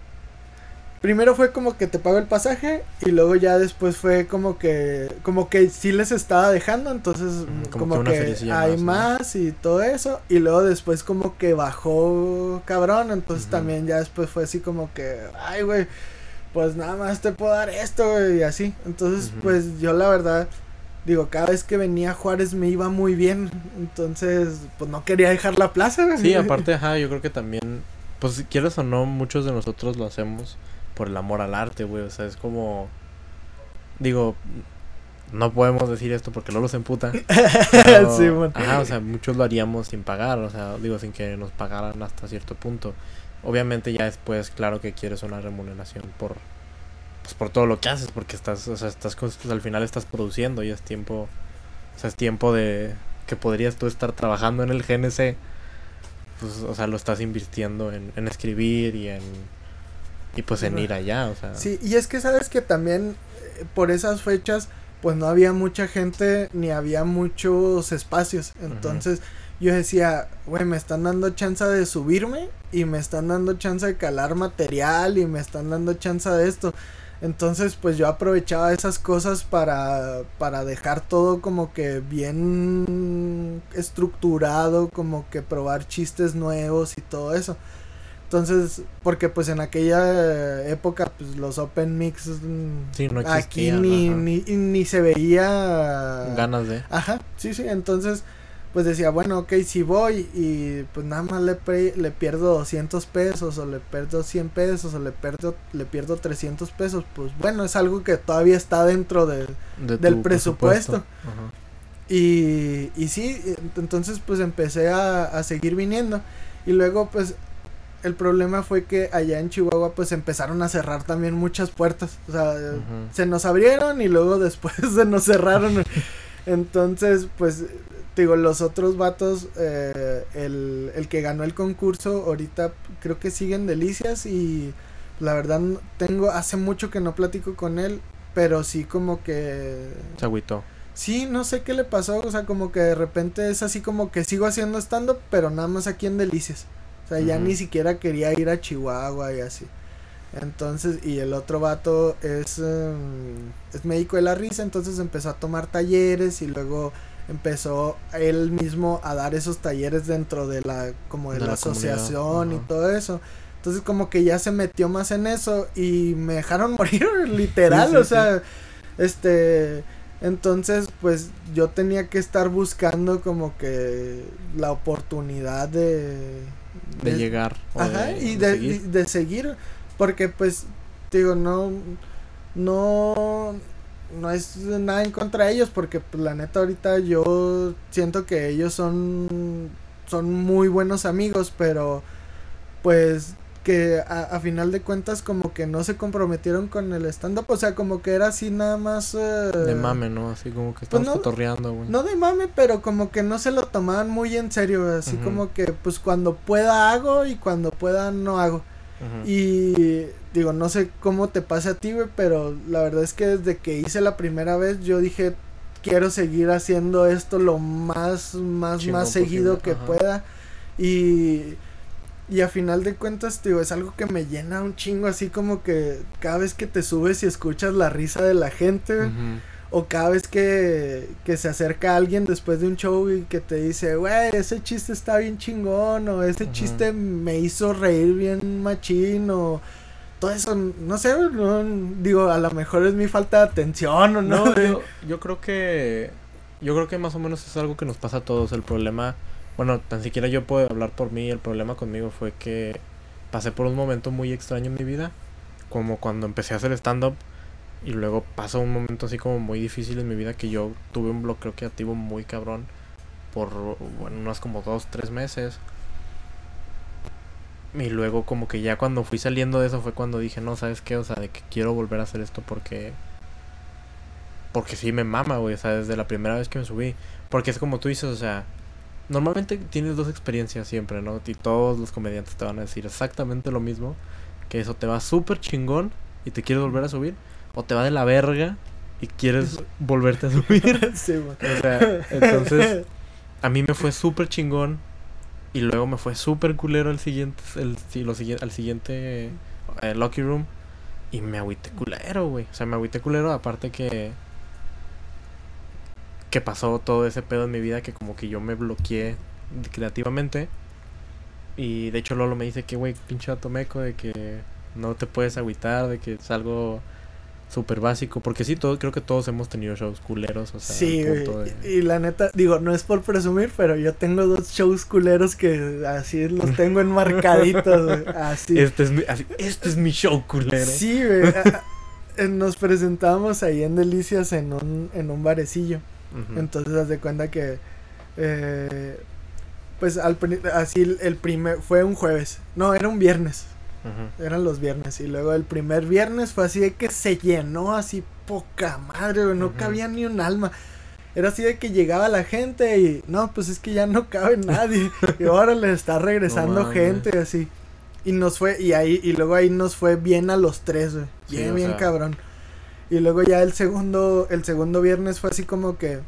Primero fue como que te pago el pasaje y luego ya después fue como que como que sí les estaba dejando, entonces como como, que hay más, y todo eso y luego después como que bajó cabrón, entonces también ya después fue así como que ay güey, pues nada más te puedo dar esto güey, y así. Entonces, pues yo la verdad digo, cada vez que venía Juárez me iba muy bien, entonces pues no quería dejar la plaza. Sí, aparte, ajá, yo creo que también, pues si quieres o no, muchos de nosotros lo hacemos por el amor al arte, güey. O sea, es como, digo, no podemos decir esto porque luego se emputa. pero, Sí, bueno. Ajá, o sea, muchos lo haríamos sin pagar, o sea, digo, sin que nos pagaran hasta cierto punto. Obviamente ya después, claro que quieres una remuneración por, pues por todo lo que haces, porque estás, o sea, estás, pues, al final estás produciendo y es tiempo, o sea, es tiempo de que podrías tú estar trabajando en el GNC, pues, o sea, lo estás invirtiendo en, en escribir y en, y pues en ir allá, o sea. Sí, y es que sabes que también eh, por esas fechas pues no había mucha gente ni había muchos espacios. Entonces yo decía, güey, me están dando chance de subirme y me están dando chance de calar material y me están dando chance de esto. Entonces pues yo aprovechaba esas cosas para, para dejar todo como que bien estructurado, como que probar chistes nuevos y todo eso. Entonces, porque pues en aquella época pues los open mix mm, Sí, no aquí ni, ni, ni se veía Ganas de. Ajá, sí, sí, entonces pues decía, bueno, ok, si voy y pues nada más le, pre- le pierdo 200 pesos o le pierdo 100 pesos o le pierdo, le pierdo 300 pesos, pues bueno, es algo que todavía está dentro de... de del presupuesto. Ajá. Y, y sí, ent- entonces pues empecé a, a seguir viniendo y luego pues el problema fue que allá en Chihuahua pues empezaron a cerrar también muchas puertas, o sea, se nos abrieron y luego después se nos cerraron. Entonces, pues, digo, los otros vatos, eh, el, el que ganó el concurso, ahorita creo que siguen delicias y la verdad tengo, hace mucho que no platico con él, pero sí como que... Se agüitó. Sí, no sé qué le pasó, o sea, como que de repente es así como que sigo haciendo stand-up, pero nada más aquí en Delicias. O sea, ya ni siquiera quería ir a Chihuahua y así. Entonces, y el otro vato es, em, es médico de la risa, entonces empezó a tomar talleres y luego empezó él mismo a dar esos talleres dentro de la, como de, De la, asociación y todo eso. Entonces como que ya se metió más en eso y me dejaron morir literal, Sí, sí, o sí. sea, este, entonces pues yo tenía que estar buscando como que la oportunidad de... De llegar. Ajá, de- y de seguir. de seguir, porque pues, digo, no, no, no es nada en contra de ellos, porque pues, la neta ahorita yo siento que ellos son, son muy buenos amigos, pero pues que a, a final de cuentas como que no se comprometieron con el stand-up, o sea, como que era así nada más... eh, De mame, ¿no? Así como que estamos no- cotorreando, güey. no de mame, pero como que no se lo tomaban muy en serio, así como que pues cuando pueda hago y cuando pueda no hago. Y digo, no sé cómo te pase a ti, güey, pero la verdad es que desde que hice la primera vez yo dije, quiero seguir haciendo esto lo más, más, más seguido posible, que ajá. pueda. Y, Y a final de cuentas, digo, es algo que me llena un chingo, así como que cada vez que te subes y escuchas la risa de la gente, o cada vez que, que se acerca alguien después de un show y que te dice, güey, ese chiste está bien chingón, o ese chiste me hizo reír bien machín, o todo eso, no sé, no, digo, a lo mejor es mi falta de atención, o no. No, yo, yo creo que. Yo creo que más o menos es algo que nos pasa a todos. El problema. Bueno, tan siquiera yo puedo hablar por mí. El problema conmigo fue que pasé por un momento muy extraño en mi vida. Como cuando empecé a hacer stand-up. Y luego pasó un momento así como muy difícil en mi vida que yo tuve un bloqueo creativo muy cabrón. Por bueno, unos como dos, tres meses. Y luego como que ya cuando fui saliendo de eso fue cuando dije, no, ¿sabes qué? O sea, de que quiero volver a hacer esto porque... Porque sí me mama, güey, o sea, desde la primera vez que me subí. Porque es como tú dices, o sea, normalmente tienes dos experiencias siempre, ¿no? Y todos los comediantes te van a decir exactamente lo mismo. Que eso te va súper chingón y te quieres volver a subir. O te va de la verga y quieres volverte a subir. Sí. O sea, entonces a mí me fue súper chingón y luego me fue súper culero el siguiente, el, lo al siguiente eh, Lucky Room y me agüité culero, güey. O sea, me agüité culero aparte que que pasó todo ese pedo en mi vida que como que yo me bloqueé creativamente y de hecho Lolo me dice que, güey, pinche vato meco de que no te puedes agüitar, de que es algo súper básico, porque sí, todo, creo que todos hemos tenido shows culeros, o sea, Sí, de- Y la neta, digo, no es por presumir, pero yo tengo dos shows culeros que así los tengo enmarcaditos. Así. Este es mi, así, este es mi show culero. Sí, güey. Nos presentamos ahí en Delicias en un, en un barecillo. Entonces, haz de cuenta que. eh, pues al, así el- el primer. Fue un jueves. No, era un viernes. Eran los viernes. Y luego el primer viernes fue así de que se llenó así poca madre. No cabía ni un alma. Era así de que llegaba la gente y no, pues es que ya no cabe nadie. y ahora le está regresando No gente así. Y nos fue, y ahí, y luego ahí nos fue bien a los tres, güey. Sí, Bien, bien sea. cabrón. Y luego ya el segundo, el segundo viernes fue así como que.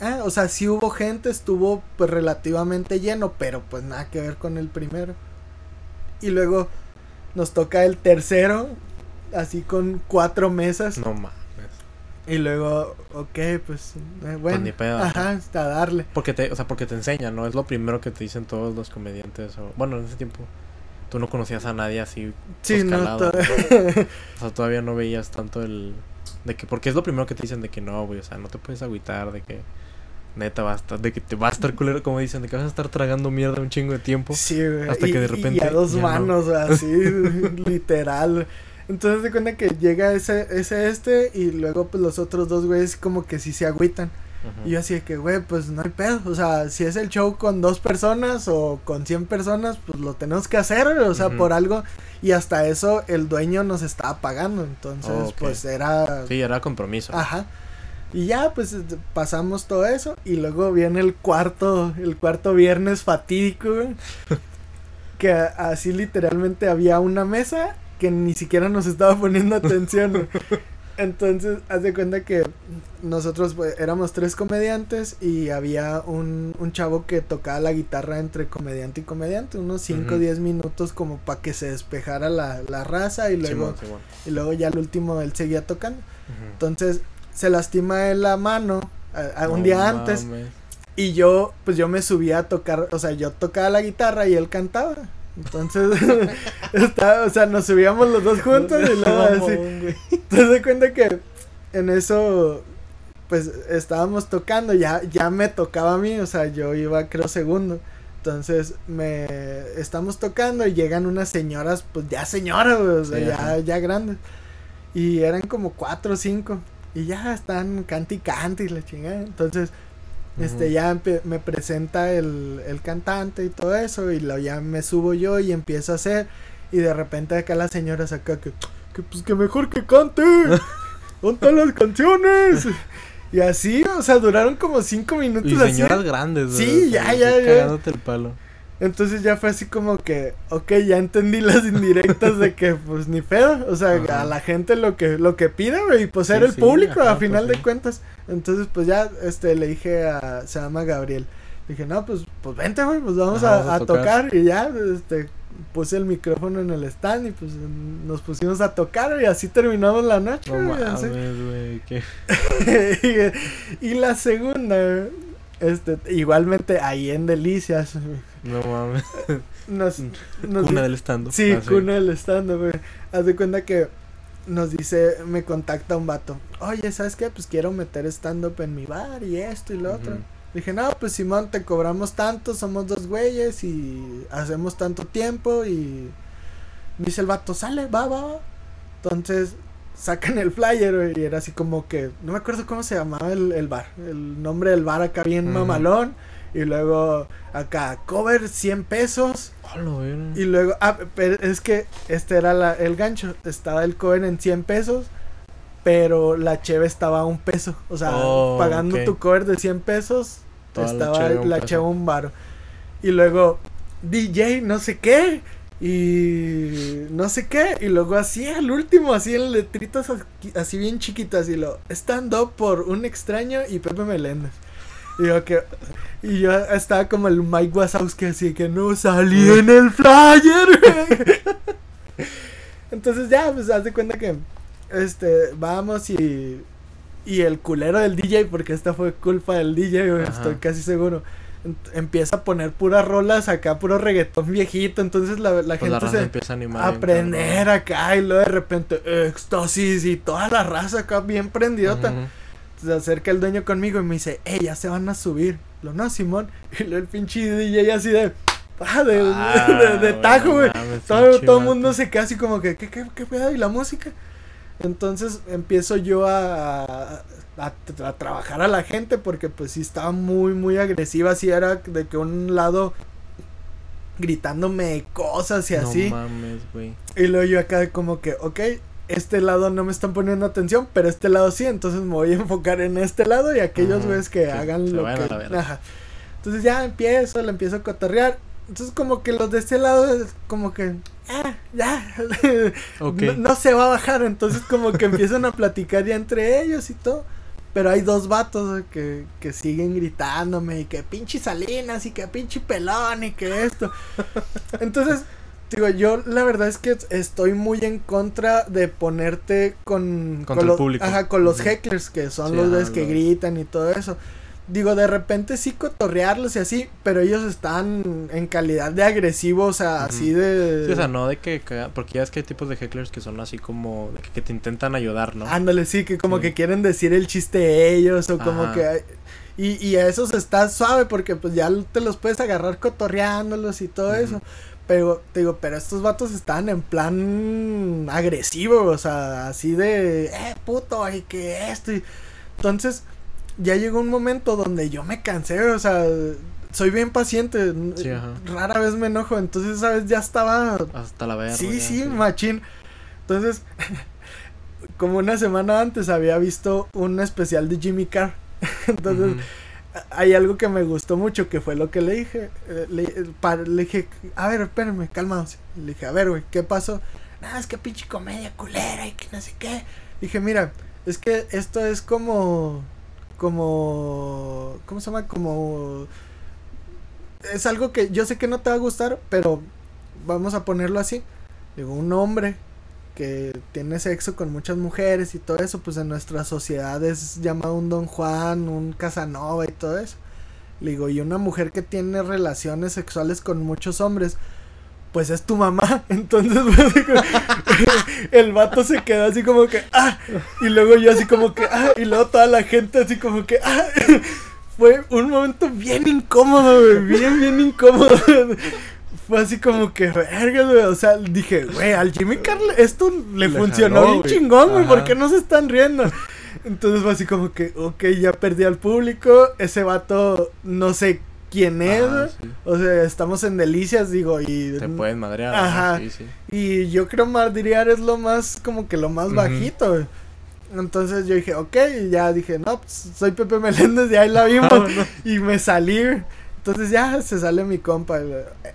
Ah, o sea, sí hubo gente, estuvo pues relativamente lleno, pero pues nada que ver con el primero. Y luego nos toca el tercero, así con cuatro mesas. No mames. Y luego, ok, pues, eh, bueno. ni pedo, Ajá, hasta darle. Porque te, o sea, porque te enseñan, ¿no? Es lo primero que te dicen todos los comediantes. O, bueno, en ese tiempo tú no conocías a nadie así. Sí, no, calado, to- O sea, todavía no veías tanto el... De que, porque es lo primero que te dicen de que no, güey. O sea, no te puedes agüitar, de que... Neta, va a estar, de que te va a estar culero, como dicen, de que vas a estar tragando mierda un chingo de tiempo. Sí, güey. Hasta y- que de y repente a dos no. manos, así, literal. Entonces de cuenta que llega ese, ese este y luego pues los otros dos güeyes como que sí se agüitan. Y yo así de que, güey, pues no hay pedo. O sea, si es el show con dos personas o con 100 personas, pues lo tenemos que hacer, o sea, por algo. Y hasta eso el dueño nos estaba pagando. Entonces, Oh, pues era... Sí, era compromiso. Ajá. Y ya, pues pasamos todo eso. Y luego viene el cuarto, el cuarto viernes fatídico, güey. que así literalmente había una mesa que ni siquiera nos estaba poniendo atención. güey. Entonces, haz de cuenta que nosotros pues, éramos tres comediantes y había un, un chavo que tocaba la guitarra entre comediante y comediante, unos 5 o Ujú. 10 minutos como para que se despejara la, la raza y luego, y luego ya al último él seguía tocando. Entonces se lastima él la mano a- a un No día antes y yo pues yo me subía a tocar, o sea, yo tocaba la guitarra y él cantaba. Entonces, estaba, o sea, nos subíamos los dos juntos y luego así. Te das cuenta que en eso pues estábamos tocando, ya ya me tocaba a mí, o sea, yo iba creo segundo. Entonces, me estamos tocando y llegan unas señoras, pues ya señoras, o sea, Sí, ya, ajá. ya grandes. Y eran como cuatro o cinco. Y ya están y cante y la chingada. Entonces, este, ya me presenta el, el cantante y todo eso. Y lo, ya me subo yo y empiezo a hacer. Y de repente acá la señora saca que, que pues que mejor que cante. ¿Dónde las canciones? Y así, o sea, duraron como cinco minutos Y así. señoras grandes, Sí, ya, ya, ya. Cagándote el palo. Entonces ya fue así como que, ok, ya entendí las indirectas de que pues ni pedo, o sea, Ajá. a la gente lo que lo que pida, güey, y pues Sí, era el sí, público ajá, a final pues de sí. cuentas. Entonces pues ya este le dije a se llama Gabriel. Dije, "No, pues pues vente, güey, pues vamos, Ajá, a, vamos a a tocar. tocar. y ya este puse el micrófono en el stand y pues nos pusimos a tocar y así terminamos la noche. No güey, mames, güey. qué- y, y la segunda, este, igualmente ahí en Delicias, No mames. nos, nos Cuna del estando. Sí, Ah, cuna del stand güey. Haz de cuenta que nos dice, me contacta un vato. Oye, ¿sabes qué? Pues quiero meter stand-up en mi bar y esto y lo otro. Dije, no, pues Simón, te cobramos tanto, somos dos güeyes y hacemos tanto tiempo y... Dice el vato, sale, va, va, va. Entonces sacan el flyer güey, y era así como que, no me acuerdo cómo se llamaba el, el bar, el nombre del bar acá bien mamalón. Y luego acá, cover 100 pesos. Y luego, ah, pero es que este era la- el gancho. Estaba el cover en 100 pesos, pero la cheve estaba a un peso. O sea, Oh, pagando tu cover de 100 pesos, Toda estaba la cheve un baro. Y luego, DJ, no sé qué. Y no sé qué. Y luego así al último, así en letritas así bien chiquitas. Y lo stand up por un extraño y Pepe Meléndez. Y yo que. Y yo estaba como el Mike Wazowski así que no salí en el flyer. güey". Entonces ya, pues haz de cuenta que este vamos y y el culero del DJ porque esta fue culpa del DJ, Ajá. estoy casi seguro. Empieza a poner puras rolas acá, puro reggaetón viejito, entonces la, la Pues gente se empieza a animar. aprender acá y luego de repente éxtasis y toda la raza acá bien prendidota. Ujú. Se acerca el dueño conmigo y me dice, ey, ya se van a subir. Lo no, Simón. Y luego el pinche DJ así de, ah, de, Ah, de, de güey, tajo, güey. mames, todo todo el mundo se queda así como que, ¿qué, qué, qué pedo? ¿Y la música? Entonces empiezo yo a, a, a trabajar a la gente porque pues sí estaba muy, muy agresiva. Así era de que un lado gritándome cosas y así. No mames, güey. Y luego yo acá como que, ok, este lado no me están poniendo atención, pero este lado sí, entonces me voy a enfocar en este lado y aquellos güeyes que hagan lo que... Ajá. Entonces ya empiezo, le empiezo a cotorrear. Entonces como que los de este lado como que, ah, ya, Ok. no, no se va a bajar, entonces como que empiezan a platicar ya entre ellos y todo. Pero hay dos vatos que, que siguen gritándome y que pinche Salinas y que pinche pelón y que esto. Entonces, digo, yo la verdad es que estoy muy en contra de ponerte con, Contra con el los, público. ajá, con los hecklers que son Sí, los ajá, que los- gritan y todo eso. Digo, de repente sí cotorrearlos y así, pero ellos están en calidad de agresivos, o sea, así de... Sí, o sea, no de que. Porque ya es que hay tipos de hecklers que son así como. de que, que te intentan ayudar, ¿no? Ándale, sí, que como Sí. que quieren decir el chiste ellos o como Ajá. que... Y, y a esos está suave porque pues ya te los puedes agarrar cotorreándolos y todo eso. Pero, te digo, pero estos vatos están en plan agresivo, o sea, así de, eh, puto, y que esto. Y... Entonces, ya llegó un momento donde yo me cansé, o sea, soy bien paciente, Sí, rara vez me enojo, entonces esa vez ya estaba Hasta la verga. Sí, ya, sí, machín. Entonces, como una semana antes había visto un especial de Jimmy Carr. Entonces. Hay algo que me gustó mucho, que fue lo que le dije. eh, le, eh, le dije, a ver, espérenme, calmados. Le dije, a ver, güey, ¿qué pasó? Nada, es que pinche comedia culera y que no sé qué. Dije, mira, es que esto es como, como, ¿cómo se llama? Como, es algo que yo sé que no te va a gustar, pero vamos a ponerlo así. Digo, un hombre que tiene sexo con muchas mujeres y todo eso, pues en nuestra sociedad es llamado un Don Juan, un Casanova y todo eso. Le digo, y una mujer que tiene relaciones sexuales con muchos hombres, pues es tu mamá. Entonces, pues, el vato se quedó así como que, ah, y luego yo así como que, ah, y luego toda la gente así como que, ah. Fue un momento bien incómodo, güey, bien, bien incómodo. Fue así como que, verga, güey. O sea, dije, güey, al Jimmy Carl esto le, Le funcionó jaló, bien güey. chingón, güey. ¿Por qué no se están riendo? Entonces fue así como que, ok, ya perdí al público. Ese vato, no sé quién es. Ajá, güey. sí. O sea, estamos en delicias, digo, y. Te pueden madrear. Ajá. Ajá. Sí, sí. Y yo creo madriar es lo más, como que lo más Ujú. bajito, güey. Entonces yo dije, ok, y ya dije, no, pues soy Pepe Meléndez, y ahí la vimos. Y me salí. Entonces ya se sale mi compa,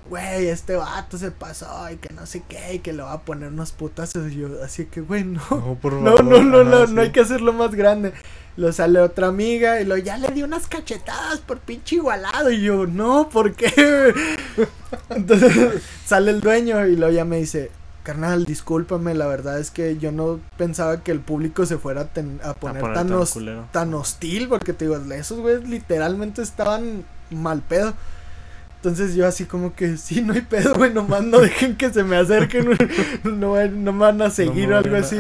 güey, este vato se pasó y que no sé qué, y que le va a poner unos putazos. Y yo, así que, güey, no. No, por no, no, no, no, no hay que hacerlo más grande. Lo sale otra amiga y lo ya le di unas cachetadas por pinche igualado. Y yo, no, ¿por qué? Entonces sale el dueño y luego ya me dice, carnal, discúlpame, la verdad es que yo no pensaba que el público se fuera a, poner, tan, tan, hostil, porque te digo, esos güeyes literalmente estaban mal pedo. Entonces yo así como que, sí, no hay pedo, güey, nomás no dejen que se me acerquen, no, me van a seguir o algo así.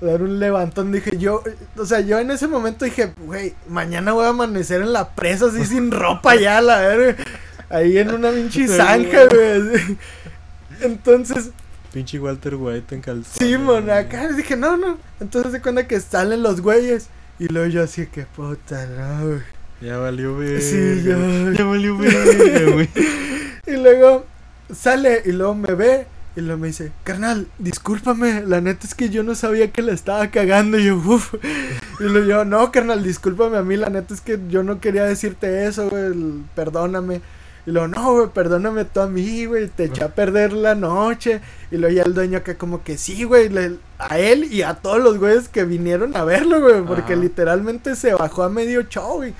Dar un levantón, dije yo, o sea, yo en ese momento dije, güey, mañana voy a amanecer en la presa así sin ropa ya, la verga. Ahí en una pinche zanja, güey. Entonces, Pinche Walter White en calzón. Sí, mon, acá dije, no, no. Entonces se cuenta que salen los güeyes. Y luego yo así, que puta, no, güey. Ya valió ver. Sí, ya. Ya valió ver, güey. y luego sale y luego me ve. Y luego me dice, carnal, discúlpame, la neta es que yo no sabía que la estaba cagando. Y yo, uff. Y luego yo, no, carnal, discúlpame a mí, la neta es que yo no quería decirte eso, güey, perdóname. Y luego, no, güey, perdóname tú a mí, güey, te eché a perder la noche. Y luego ya el dueño acá como que sí, güey, a él y a todos los güeyes que vinieron a verlo, güey, porque literalmente se bajó a medio show, güey.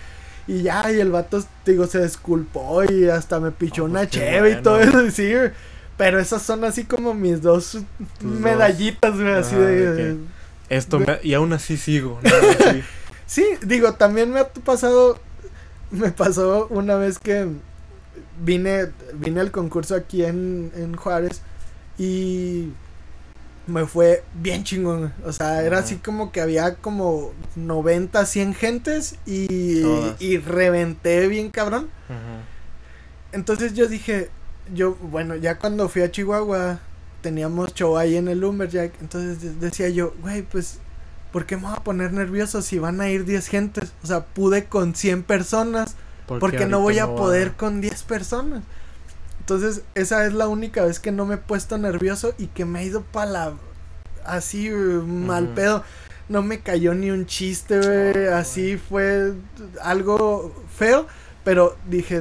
Y ya, y el vato, digo, se disculpó y hasta me pichó una pues cheve y todo eso, y sí, güey. Pero esas son así como mis dos medallitas, güey, así de... Esto, y aún así sigo. sí, digo, también me ha pasado, me pasó una vez que vine, vine al concurso aquí en, en Juárez y me fue bien chingón. O sea, era así como que había como 90, 100 gentes y, y reventé bien cabrón. Entonces yo dije, yo, bueno, ya cuando fui a Chihuahua teníamos show ahí en el Lumberjack. Entonces decía yo, güey, pues, ¿por qué me voy a poner nervioso si van a ir 10 gentes? O sea, pude con 100 personas porque no voy a poder con 10 personas. Entonces, esa es la única vez que no me he puesto nervioso y que me ha ido para la. Así, mal pedo. No me cayó ni un chiste, güey. así fue algo feo. Pero dije,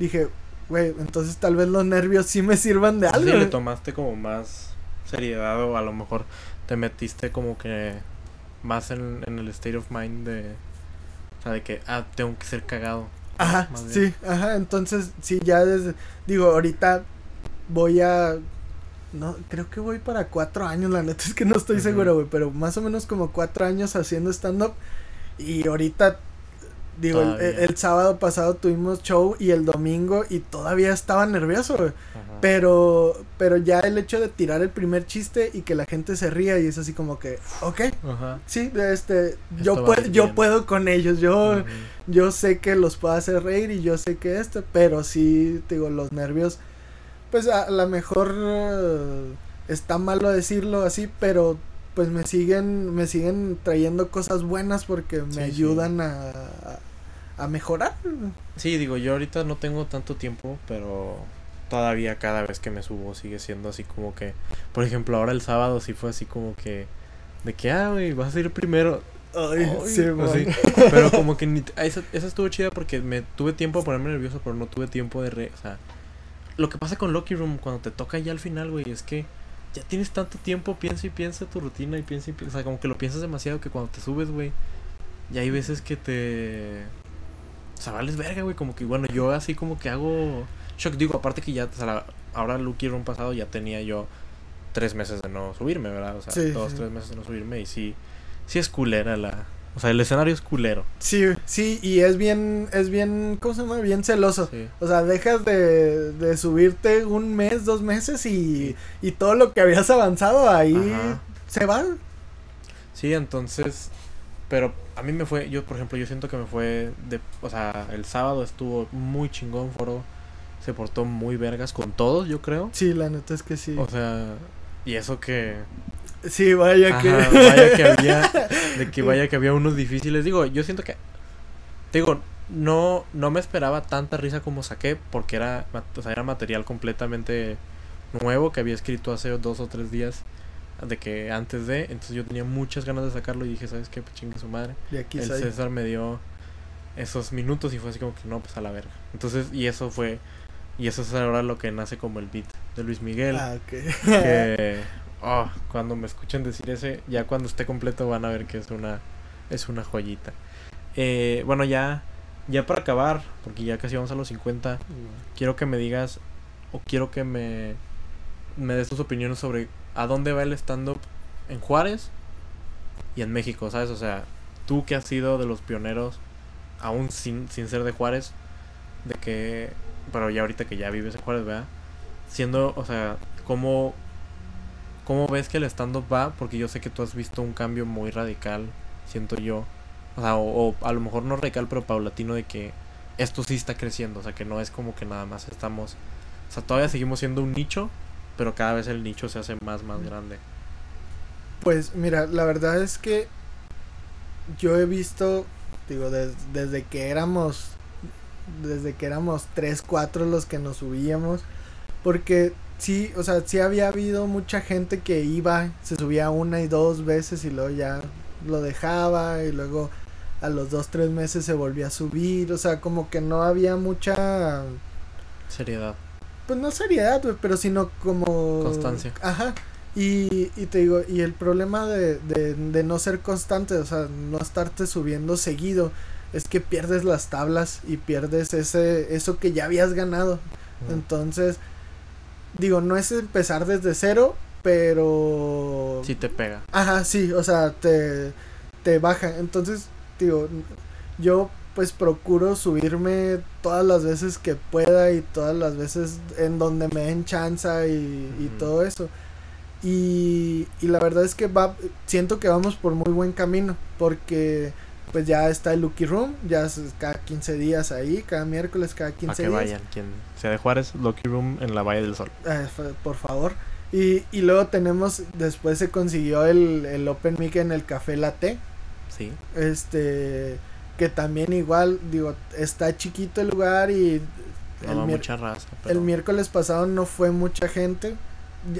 dije, güey, entonces tal vez los nervios sí me sirvan de algo. Sí, le tomaste como más seriedad o a lo mejor te metiste como que más en el state of mind de de que, ah, tengo que ser cagado. Ajá, sí, ajá, entonces, sí, ya desde, digo, ahorita voy a, no, creo que voy para cuatro años, la neta es que no estoy seguro, güey, pero más o menos como cuatro años haciendo stand-up y ahorita Digo, el, sábado pasado tuvimos show y el domingo y todavía estaba nervioso, güey. Pero, pero ya el hecho de tirar el primer chiste y que la gente se ría y es así como que, ok, sí, este, yo puedo, yo puedo con ellos, yo, yo sé que los puedo hacer reír y yo sé que esto, pero sí, digo, los nervios, pues a lo mejor eh, está malo decirlo así, pero pues me siguen, me siguen trayendo cosas buenas porque me ayudan A, a mejorar. Sí, digo, yo ahorita no tengo tanto tiempo, pero todavía cada vez que me subo sigue siendo así como que, por ejemplo, ahora el sábado sí fue así como que, de que, ah, güey, vas a ir primero. Ay, sí, Pero como que ni, esa, esa, estuvo chida porque me tuve tiempo de ponerme nervioso, pero no tuve tiempo de re, o sea, lo que pasa con Lucky Room cuando te toca ya al final, güey, es que ya tienes tanto tiempo, piensa y piensa tu rutina y piensa y piensa, o sea, como que lo piensas demasiado que cuando te subes, güey, ya hay veces que te o sea, vales verga, güey. Como que, bueno, yo así como que hago shock. Digo, aparte que ya, o sea, ahora Lucky Room pasado ya tenía yo tres meses de no subirme, ¿verdad? O sea, dos, tres meses de no subirme. Y sí, sí es culera la. O sea, el escenario es culero. Sí, sí, y es bien, es bien, ¿cómo se llama? Bien celoso. O sea, dejas de, de subirte un mes, dos meses y, y todo lo que habías avanzado ahí se va. Sí, entonces, pero a mí me fue, yo por ejemplo, yo siento que me fue de, o sea, el sábado estuvo muy chingón, Foro se portó muy vergas con todos, yo creo. Sí, la neta es que sí. O sea, y eso que Sí, vaya que vaya que había de que vaya que había unos difíciles. Digo, yo siento que digo, no no me esperaba tanta risa como saqué porque era o sea, era material completamente nuevo que había escrito hace dos o tres días de que antes de, entonces yo tenía muchas ganas de sacarlo y dije, ¿sabes qué? Pues chingue su madre. el César me dio esos minutos y fue así como que no, pues a la verga. Entonces, y eso fue, y eso es ahora lo que nace como el beat de Luis Miguel. Ah, ok. que oh, cuando me escuchen decir ese, ya cuando esté completo van a ver que es una, es una joyita. Eh, bueno, ya, ya para acabar, porque ya casi vamos a los 50, quiero que me digas, o quiero que me, me des tus opiniones sobre a dónde va el stand-up en Juárez y en México, ¿sabes? O sea, tú que has sido de los pioneros, aún sin, sin ser de Juárez, de que, pero ya ahorita que ya vives en Juárez, ¿verdad? Siendo, o sea, ¿cómo, cómo ves que el stand-up va? Porque yo sé que tú has visto un cambio muy radical, siento yo. O sea, o, o a lo mejor no radical, pero paulatino de que esto sí está creciendo. O sea, que no es como que nada más estamos... O sea, todavía seguimos siendo un nicho, pero cada vez el nicho se hace más, más grande. Pues mira, la verdad es que yo he visto, digo, des- desde que éramos, desde que éramos 3, 4 los que nos subíamos, porque sí, o sea, sí había habido mucha gente que iba, se subía una y dos veces y luego ya lo dejaba y luego a los dos, tres meses se volvía a subir, o sea, como que no había mucha Seriedad. Pues no seriedad, güey, pero sino como... Constancia. Ajá. Y, y te digo, y el problema de, de, de no ser constante, o sea, no estarte subiendo seguido, es que pierdes las tablas y pierdes ese, eso que ya habías ganado. Entonces, digo, no es empezar desde cero, pero... Sí te pega. Ajá, sí, o sea, te, te baja. Entonces, digo, yo pues procuro subirme todas las veces que pueda y todas las veces en donde me den chance y, todo eso. Y, y la verdad es que va, siento que vamos por muy buen camino porque pues ya está el Lucky Room, ya es cada 15 días ahí, cada miércoles, cada 15 Para que días. vayan. Quien sea de Juárez, Lucky Room en la Valle del Sol. Eh, por favor. Y, y luego tenemos, después se consiguió el, el Open Mic en el Café Latte. Sí. Este, que también igual, digo, está chiquito el lugar y No el, mucha raza. el miércoles pasado no fue mucha gente.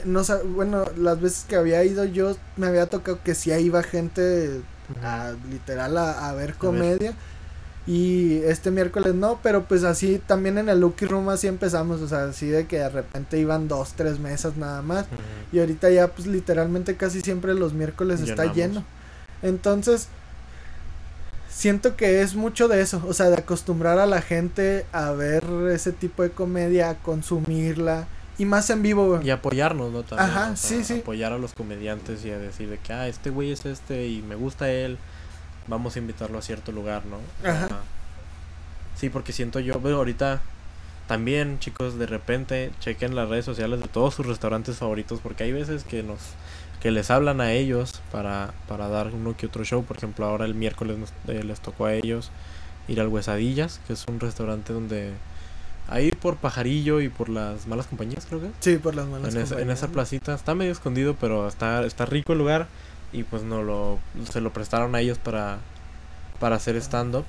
No, bueno, las veces que había ido yo me había tocado que sí iba gente a, literal a, a ver comedia. Y este miércoles no, pero pues así también en el Lucky Room así empezamos, o sea, así de que de repente iban dos, tres mesas nada más. Y ahorita ya pues literalmente casi siempre los miércoles está lleno. Entonces, siento que es mucho de eso, o sea, de acostumbrar a la gente a ver ese tipo de comedia, a consumirla y más en vivo, güey. Y apoyarnos, ¿no? También, Ajá, o sea, sí, sí. Apoyar a los comediantes y a decir de que, ah, este güey es este y me gusta él. Vamos a invitarlo a cierto lugar, ¿no? Ajá. Ah, Sí, porque siento yo, pero ahorita también, chicos, de repente chequen las redes sociales de todos sus restaurantes favoritos porque hay veces que nos que les hablan a ellos para, para dar uno que otro show. Por ejemplo, ahora el miércoles nos- eh, les tocó a ellos ir al Huesadillas, que es un restaurante donde ahí por Pajarillo y por las malas compañías, creo que. Sí, por las malas En, esa- en compañías, esa placita está medio escondido, pero está, está rico el lugar. Y pues no lo, se lo prestaron a ellos para, para hacer stand-up.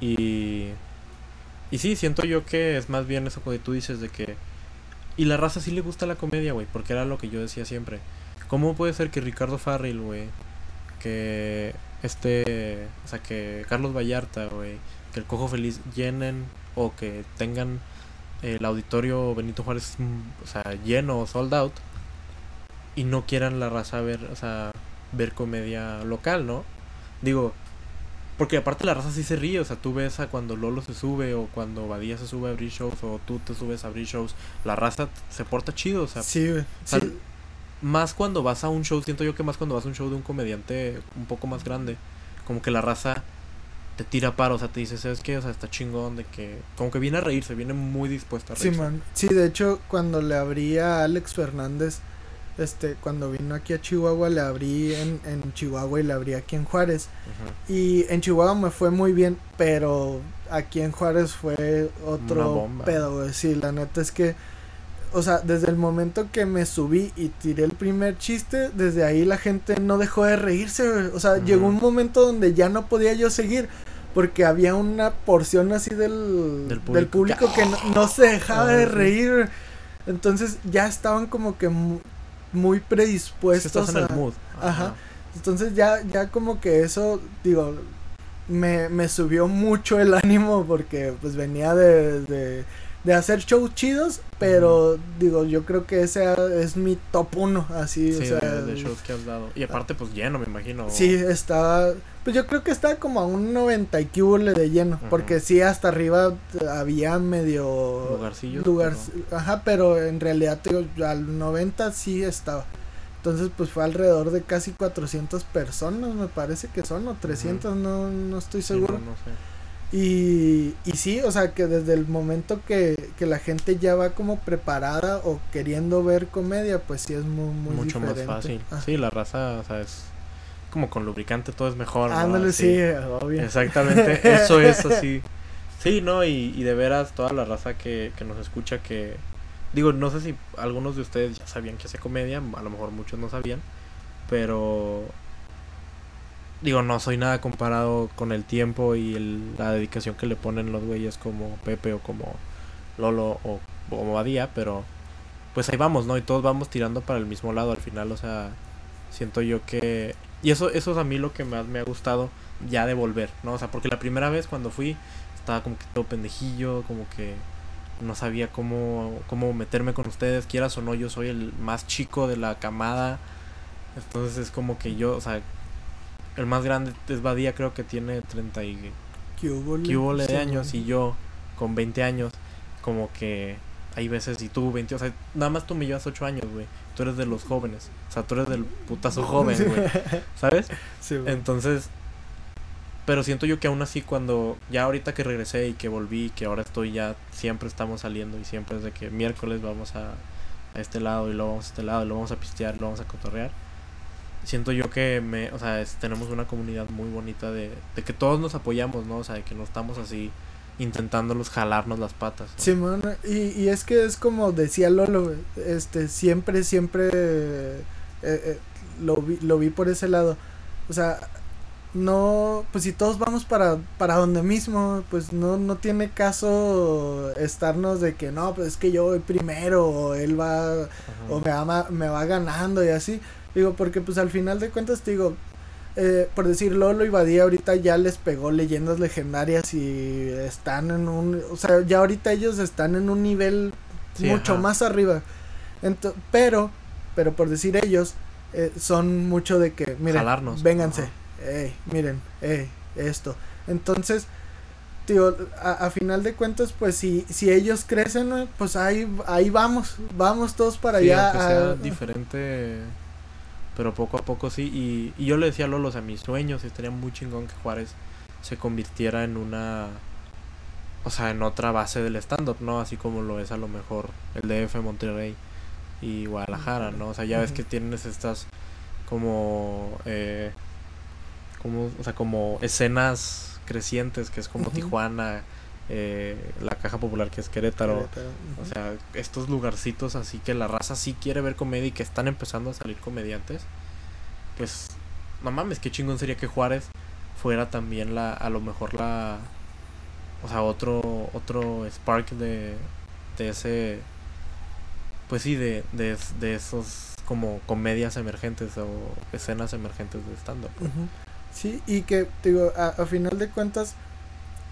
Y, y sí, siento yo que es más bien eso que tú dices de que... Y la raza sí le gusta la comedia, güey, porque era lo que yo decía siempre. ¿Cómo puede ser que Ricardo Farrell, güey, que este, o sea, que Carlos Vallarta, güey, que el Cojo Feliz llenen o que tengan el auditorio Benito Juárez, mm, o sea, lleno o sold out y no quieran la raza ver, o sea, ver comedia local, ¿no? Digo, porque aparte la raza sí se ríe, o sea, tú ves a cuando Lolo se sube o cuando Badía se sube a abrir shows o tú te subes a abrir shows, la raza se porta chido, o sea, Sí, sea, Sí, más cuando vas a un show, siento yo que más cuando vas a un show de un comediante un poco más grande, como que la raza te tira paro, o sea, te dice, ¿sabes qué? O sea, está chingón de que, como que viene a reírse, viene muy dispuesta a Sí, reírse. man. Sí, de hecho, cuando le abrí a Alex Fernández, este, cuando vino aquí a Chihuahua, le abrí en, en Chihuahua y le abrí aquí en Juárez. Y en Chihuahua me fue muy bien, pero aquí en Juárez fue otro pedo. Sí, la neta es que, o sea, desde el momento que me subí y tiré el primer chiste, desde ahí la gente no dejó de reírse, güey. O sea, Ujú. llegó un momento donde ya no podía yo seguir. Porque había una porción así del, Del del público público, que- no, no se dejaba Ah, de sí. reír. Entonces ya estaban como que mu- muy predispuestos estás en a, el mood. Ajá. entonces ya, ya como que eso, digo, me, me subió mucho el ánimo porque pues venía de, de, de hacer shows chidos, pero digo, yo creo que ese es mi top uno, así, Sí, o sea, de, de shows que has dado. Y aparte, pues lleno, me imagino. Sí, estaba. Pues yo creo que estaba como a un 90 y de lleno. Porque sí, hasta arriba había medio. Lugarcillos, lugar- Ajá, pero en realidad, digo, al 90 sí estaba. Entonces, pues fue alrededor de casi 400 personas, me parece que son, o 300, no, no estoy Sí, seguro. no, no sé. Y, y sí, o sea, que desde el momento que, que la gente ya va como preparada o queriendo ver comedia, pues sí es muy, muy Mucho diferente. más fácil. Ajá. Sí, la raza, o sea, es como con lubricante todo es mejor. ¿no? Ándale, Así. sí, obvio. Exactamente, eso es así. Sí, ¿no? Y, y de veras, toda la raza que, que nos escucha, que. Digo, no sé si algunos de ustedes ya sabían que hacía comedia, a lo mejor muchos no sabían, pero. Digo, no soy nada comparado con el tiempo y el- la dedicación que le ponen los güeyes como Pepe o como Lolo o como Badía, pero pues ahí vamos, ¿no? Y todos vamos tirando para el mismo lado al final, o sea, siento yo que... Y eso, eso es a mí lo que más me ha gustado ya de volver, ¿no? O sea, porque la primera vez cuando fui estaba como que todo pendejillo, como que no sabía cómo, cómo meterme con ustedes, quieras o no, yo soy el más chico de la camada, entonces es como que yo, o sea, el más grande es Badía, creo que tiene 30 y ¿Qué hubo, que hubo de años y yo con 20 años, como que hay veces y tú 20, o sea, nada más tú me llevas 8 años, güey. Tú eres de los jóvenes, o sea, tú eres del putazo joven, güey. ¿Sabes? Sí, güey. Entonces, pero siento yo que aún así cuando ya ahorita que regresé y que volví, que ahora estoy ya, siempre estamos saliendo y siempre es de que miércoles vamos a, a este lado y luego vamos a este lado y luego vamos a pistear y luego vamos a cotorrear. Siento yo que me, o sea, es- tenemos una comunidad muy bonita de, de que todos nos apoyamos, ¿no? O sea, de que no estamos así intentándolos jalarnos las patas. ¿no? Simón, y, y es que es como decía Lolo, este, siempre, siempre eh, eh, lo, vi, lo vi por ese lado. O sea, no, pues si todos vamos para, para donde mismo, pues no, no tiene caso estarnos de que no, pues es que yo voy primero, o él va, Ajá. o me va, me va ganando y así. Digo, porque pues al final de cuentas, te digo, eh, por decir Lolo y Badía ahorita ya les pegó leyendas legendarias y están en un, o sea, ya ahorita ellos están en un nivel Sí, mucho ajá. más arriba. Ento- pero, pero por decir ellos, eh, son mucho de que, miren, Jalarnos. vénganse, ey, miren, ey, esto. Entonces, digo, a, a final de cuentas, pues si, si ellos crecen, pues ahí, ahí vamos, vamos todos para Sí, allá. aunque sea a- diferente, pero poco a poco sí. Y, y yo le decía a Lolo, o sea, mis sueños estaría muy chingón que Juárez se convirtiera en una. O sea, en otra base del stand-up, ¿no? Así como lo es a lo mejor el DF, Monterrey y Guadalajara, ¿no? O sea, ya ves que tienes estas como. Eh, como o sea, como escenas crecientes, que es como. Tijuana, eh, la Caja Popular, que es Querétaro. O sea, estos lugarcitos así que la raza sí quiere ver comedia y que están empezando a salir comediantes. Pues, no mames, qué chingón sería que Juárez fuera también la, a lo mejor la, o sea, otro, otro spark de, de ese, pues sí, de, de, de esos como comedias emergentes o escenas emergentes de stand-up. Sí, y que, digo, a, a final de cuentas,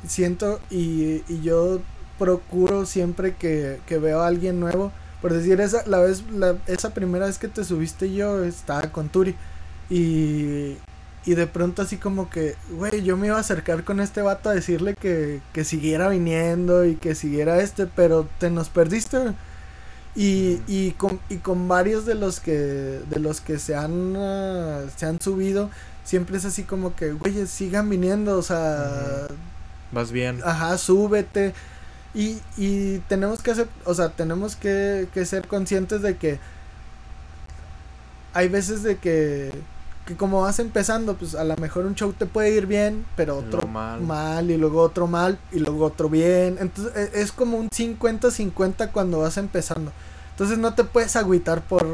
siento y, y yo procuro siempre que, que veo a alguien nuevo, por decir, esa, la vez, la, esa primera vez que te subiste yo estaba con Turi. Y, y de pronto así como que, güey, yo me iba a acercar con este vato a decirle que, que siguiera viniendo y que siguiera este, pero te nos perdiste. Y, y, con, y con varios de los que de los que se han se han subido siempre es así como que güey sigan viniendo o sea Vas bien. ajá súbete y, y tenemos que hacer o sea tenemos que, que ser conscientes de que hay veces de que que como vas empezando pues a lo mejor un show te puede ir bien pero otro mal. mal y luego otro mal y luego otro bien. Entonces e- es como un 50-50 cuando vas empezando. Entonces no te puedes agüitar por,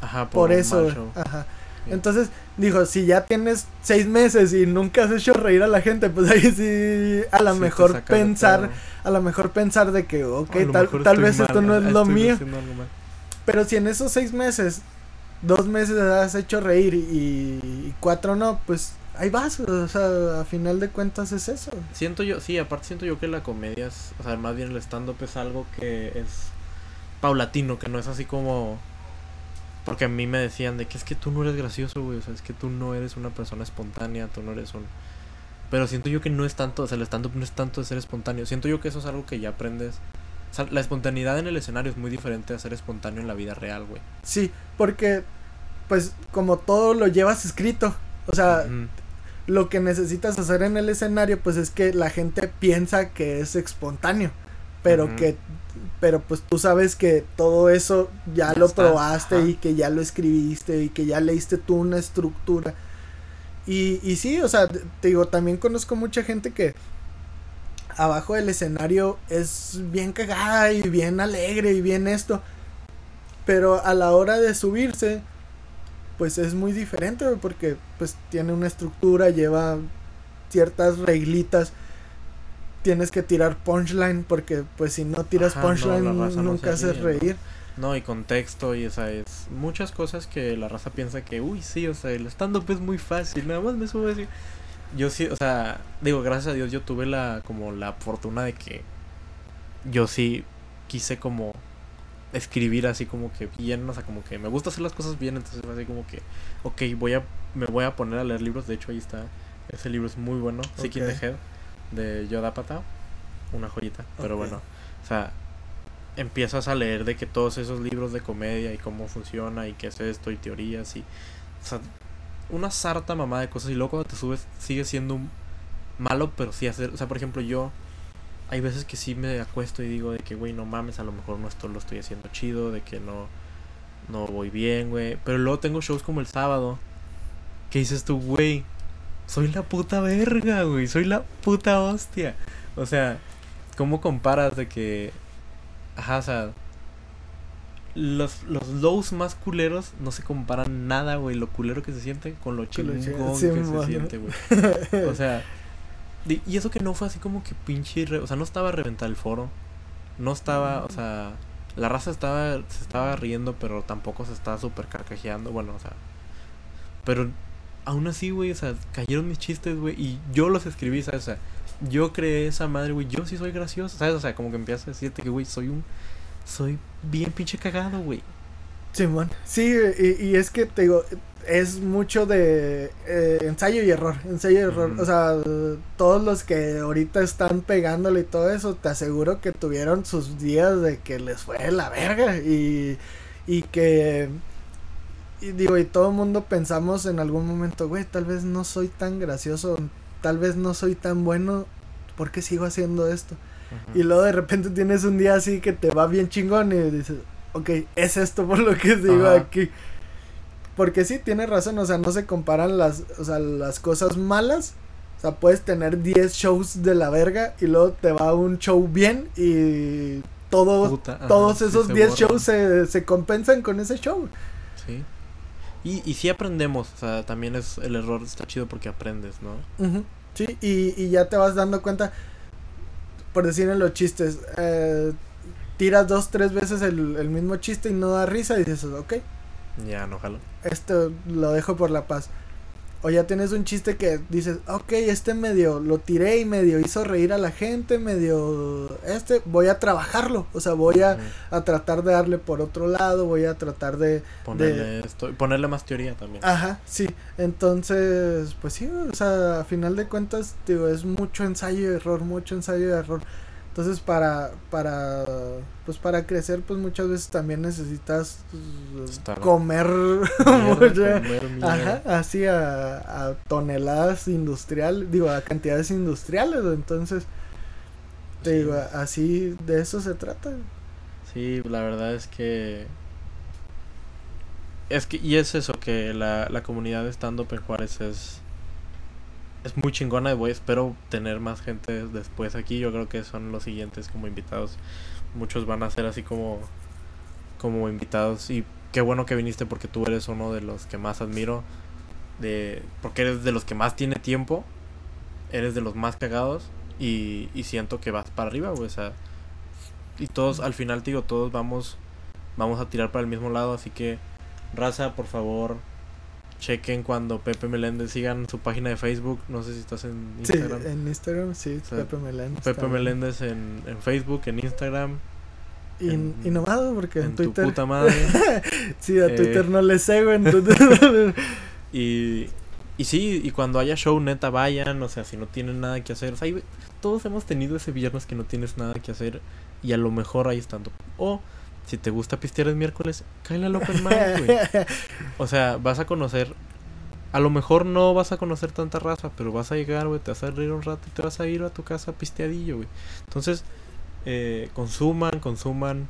Ajá, por un eso. Ajá. Entonces, dijo, si ya tienes seis meses y nunca has hecho reír a la gente, pues ahí sí, a lo Sí mejor pensar, a lo mejor pensar de que, ok, tal, tal vez esto no es ah, lo mío. Pero si en esos seis meses, dos meses has hecho reír y, y cuatro no, pues ahí vas, o sea, a final de cuentas es eso. Siento yo, sí, aparte siento yo que la comedia es, o sea, más bien el stand-up es algo que es paulatino, que no es así como... Porque a mí me decían de que es que tú no eres gracioso, güey, o sea, es que tú no eres una persona espontánea, tú no eres un... Pero siento yo que no es tanto, o sea, el stand-up no es tanto de ser espontáneo, siento yo que eso es algo que ya aprendes. O sea, la espontaneidad en el escenario es muy diferente a ser espontáneo en la vida real, güey. Sí, porque, pues, como todo lo llevas escrito, o sea, lo que necesitas hacer en el escenario pues es que la gente piensa que es espontáneo pero que pero pues tú sabes que todo eso ya, Ya lo está, probaste ajá. y que ya lo escribiste y que ya leíste tú una estructura y, y sí o sea te digo también conozco mucha gente que abajo del escenario es bien cagada y bien alegre y bien esto pero a la hora de subirse pues es muy diferente porque pues tiene una estructura, lleva ciertas reglitas. Tienes que tirar punchline porque pues si no tiras Ajá, punchline no nunca haces reír. No, y contexto y esa es muchas cosas que la raza piensa que, uy, sí, o sea, el stand-up es muy fácil, nada más me subo así. Yo sí, o sea, digo, gracias a Dios yo tuve la, como la fortuna de que yo sí quise como escribir así como que bien, o sea, como que me gusta hacer las cosas bien, entonces fue así como que, ok, voy a, me voy a poner a leer libros, de hecho ahí está, ese libro es muy bueno, Sick in the. Head, de Yoda Patao, una joyita, pero bueno, o sea, empiezas a leer de que todos esos libros de comedia y cómo funciona y qué es esto y teorías y o sea, una sarta mamá de cosas y luego cuando te subes sigue siendo un malo pero sí hacer, o sea, por ejemplo, yo hay veces que sí me acuesto y digo de que güey, no mames, a lo mejor no esto lo estoy haciendo chido, de que no no voy bien, güey, pero luego tengo shows como el sábado que dices tú, güey, soy la puta verga, güey, soy la puta hostia. O sea, ¿cómo comparas de que Ajá, o sea. Los, los lows más culeros no se comparan nada, güey. Lo culero que se siente con lo chingón sí, que se siente, güey. O sea. y eso que no fue así como que pinche. re- o sea, no estaba a reventar el foro. No estaba, o sea. La raza estaba, se estaba riendo, pero tampoco se estaba súper carcajeando. Bueno, o sea. Pero aún así, güey, o sea, cayeron mis chistes, güey. Y yo los escribí, ¿sabes? O sea, yo creé esa madre, güey. Yo sí soy gracioso, ¿sabes? O sea, como que empiezas a decirte que, güey, soy un. Soy bien pinche cagado, güey. Simón. Sí, y, y es que te digo, es mucho de eh, ensayo y error, ensayo y error. O sea, todos los que ahorita están pegándole y todo eso, te aseguro que tuvieron sus días de que les fue la verga y, y que... Y digo, y todo el mundo pensamos en algún momento, güey, tal vez no soy tan gracioso, tal vez no soy tan bueno, ¿por qué sigo haciendo esto? Y luego de repente tienes un día así que te va bien chingón y dices, ok, es esto por lo que digo aquí. Porque sí, tienes razón, o sea, no se comparan las, o sea, las cosas malas. O sea, puedes tener 10 shows de la verga y luego te va un show bien y todo, Puta, todos esos se 10 borran. shows se, se compensan con ese show. Sí. Y, y sí aprendemos, o sea, también es el error está chido porque aprendes, ¿no? Ujú, Sí, y, y ya te vas dando cuenta, por decir en los chistes, eh, tiras dos, tres veces el, el mismo chiste y no da risa y dices, ok, Ya, no jalo. esto lo dejo por la paz. O ya tienes un chiste que dices, ok, este medio lo tiré y medio hizo reír a la gente, medio este, voy a trabajarlo, o sea, voy a, a tratar de darle por otro lado, voy a tratar de, Ponerle esto, y ponerle más teoría también. Ajá, sí. Entonces, pues sí, o sea, a final de cuentas, digo, es mucho ensayo y error, mucho ensayo y error. Entonces, para, para, pues para crecer, pues muchas veces también necesitas pues, comer Mierda, mucha- comer mierda. Ajá, así a, a toneladas industrial, digo, a cantidades industriales, entonces, te Sí. digo, así de eso se trata. Sí, la verdad es que. Es que, y es eso, que la, la comunidad de stand-up en Juárez es. Es muy chingona, voy, espero tener más gente después aquí. Yo creo que son los siguientes como invitados. Muchos van a ser así como. Como invitados. Y qué bueno que viniste porque tú eres uno de los que más admiro. De, porque eres de los que más tiene tiempo. Eres de los más cagados. Y, y siento que vas para arriba, güey. O sea, y todos al final digo todos vamos vamos a tirar para el mismo lado así que raza por favor chequen cuando Pepe Meléndez sigan su página de Facebook. No sé si estás en Instagram. Sí, en Instagram, sí, Pepe Meléndez. Pepe Meléndez en, en, Facebook, en Instagram. Y, y nomás porque en, Twitter. Tu puta madre. sí, a Twitter eh, no le en y, y sí, y cuando haya show, neta, vayan. O sea, si no tienen nada que hacer. O sea, todos hemos tenido ese viernes que no tienes nada que hacer. Y a lo mejor ahí estando. O si te gusta pistear el miércoles, cállate al open mic, güey. O sea, vas a conocer. A lo mejor no vas a conocer tanta raza, pero vas a llegar, güey, te vas a reír un rato y te vas a ir a tu casa pisteadillo, güey. Entonces, eh, consuman, consuman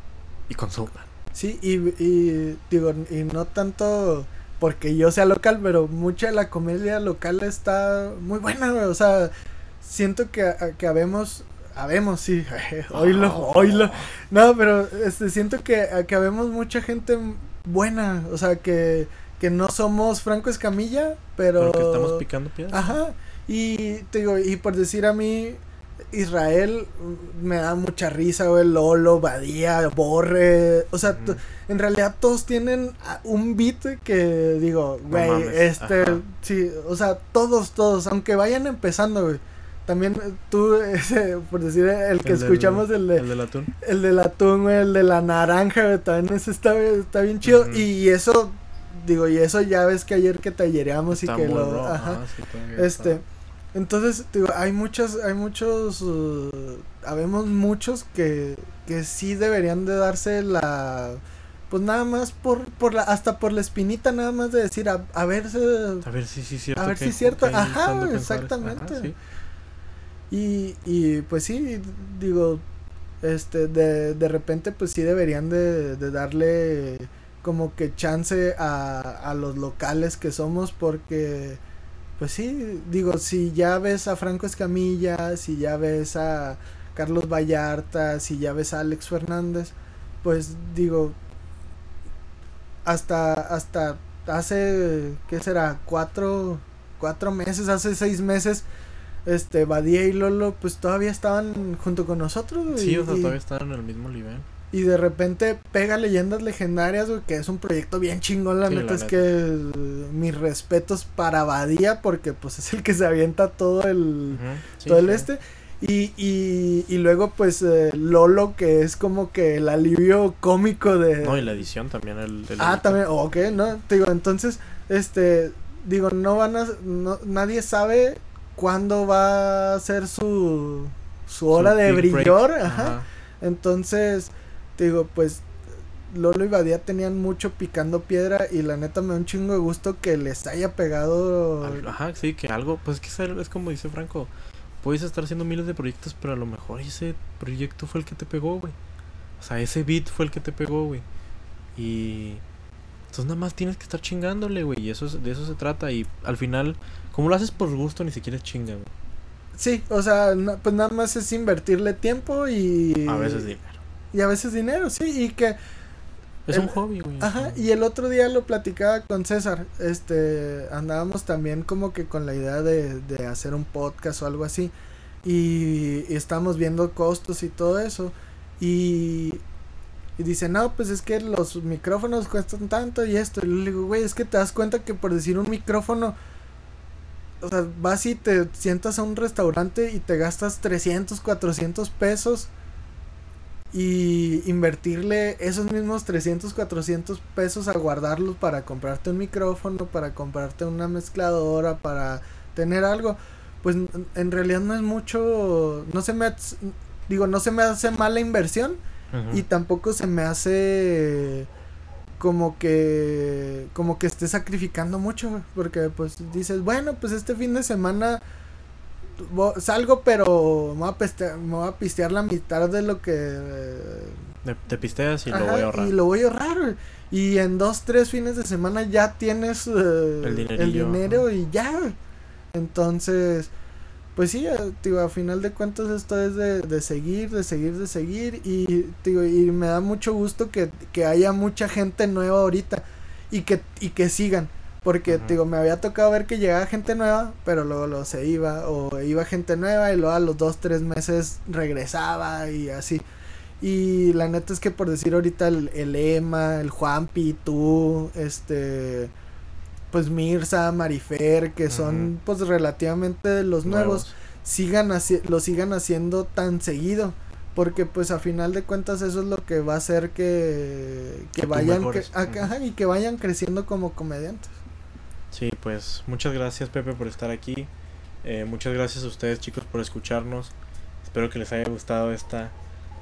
y consuman. Sí, y, y digo, y no tanto porque yo sea local, pero mucha de la comedia local está muy buena, güey. O sea, siento que, que habemos habemos, sí, oílo, oílo. No, pero este, siento que, que habemos mucha gente buena, o sea, que, que no somos Franco Escamilla, pero... Pero que estamos picando piedras. Ajá, y te digo, y por decir a mí, Israel me da mucha risa, güey, Lolo, Badía, Borre, o sea, en realidad todos tienen un beat que digo, güey, este, sí, o sea, todos, todos, aunque vayan empezando, güey también eh, tú, ese, por decir, el que escuchamos, el de... El del atún. El del atún, güey, el de la naranja, también ese está, está bien chido. y, eso, digo, y eso ya ves que ayer que tallereamos y que lo... ajá. este... Entonces, digo, hay muchas, hay muchos, uh, habemos muchos que, que sí deberían de darse la, pues nada más por, por la, hasta por la espinita nada más de decir, a, a ver, a ver si sí cierto. A ver si es cierto, ajá, exactamente. Y, y pues sí, digo, este, de, de repente pues sí deberían de, de darle como que chance a, a los locales que somos porque pues sí, digo, si ya ves a Franco Escamilla, si ya ves a Carlos Vallarta, si ya ves a Alex Fernández, pues digo, hasta, hasta hace, ¿qué será? Cuatro, cuatro meses, hace seis meses, este, Badía y Lolo, pues todavía estaban junto con nosotros, Sí, o sea, todavía estaban en el mismo nivel. Y de repente pega Leyendas Legendarias, güey, que es un proyecto bien chingón, la neta es que mis respetos para Badía, porque pues es el que se avienta todo el, todo el este. Y, y, y luego pues eh, Lolo, que es como que el alivio cómico de... No, y la edición también. El, ah, también, ok, ¿no? Digo, entonces, este, digo, no van a, no, nadie sabe cuándo va a ser su, su hora de brillar. Ajá. Entonces, te digo, pues Lolo y Badía tenían mucho picando piedra y la neta me da un chingo de gusto que les haya pegado. Ajá, sí, que algo, pues es que es como dice Franco, puedes estar haciendo miles de proyectos, pero a lo mejor ese proyecto fue el que te pegó, güey. O sea, ese beat fue el que te pegó, güey. Y entonces nada más tienes que estar chingándole, güey. Y eso de eso se trata. Y al final, como lo haces por gusto, ni siquiera es chinga, güey. Sí, o sea, pues nada más es invertirle tiempo y... A veces dinero. Y a veces dinero, sí, y que... Es un hobby, güey. Ajá, y el otro día lo platicaba con César, este, andábamos también como que con la idea de, de hacer un podcast o algo así, y, y estamos viendo costos y todo eso, y y dice, no, pues es que los micrófonos cuestan tanto y esto. Y le digo, güey, es que te das cuenta que por decir un micrófono, o sea, vas y te sientas a un restaurante y te gastas 300, 400 pesos. Y invertirle esos mismos 300, 400 pesos a guardarlos para comprarte un micrófono, para comprarte una mezcladora, para tener algo. Pues en realidad no es mucho, no se me, digo, no se me hace mala inversión y tampoco se me hace como que como que esté sacrificando mucho porque pues dices bueno pues este fin de semana salgo pero me voy a pistear, me voy a pistear la mitad de lo que te pisteas y lo voy a ahorrar. y lo voy a ahorrar y en dos tres fines de semana ya tienes eh, el, dinero y ya entonces pues sí, digo, a final de cuentas esto es de, de seguir, de seguir, de seguir y, digo, y me da mucho gusto que, que, haya mucha gente nueva ahorita y que, y que sigan. Porque, digo, me había tocado ver que llegaba gente nueva, pero luego, lo se iba, o iba gente nueva y luego a los dos, tres meses regresaba y así. Y la neta es que por decir ahorita el, el Emma, el Juanpi, tú, este pues Mirza, Marifer, que son pues relativamente los nuevos, sigan lo sigan haciendo tan seguido. Porque pues a final de cuentas eso es lo que va a hacer que, que, vayan y que vayan creciendo como comediantes. Sí, pues muchas gracias Pepe por estar aquí. Eh, muchas gracias a ustedes chicos por escucharnos. Espero que les haya gustado esta,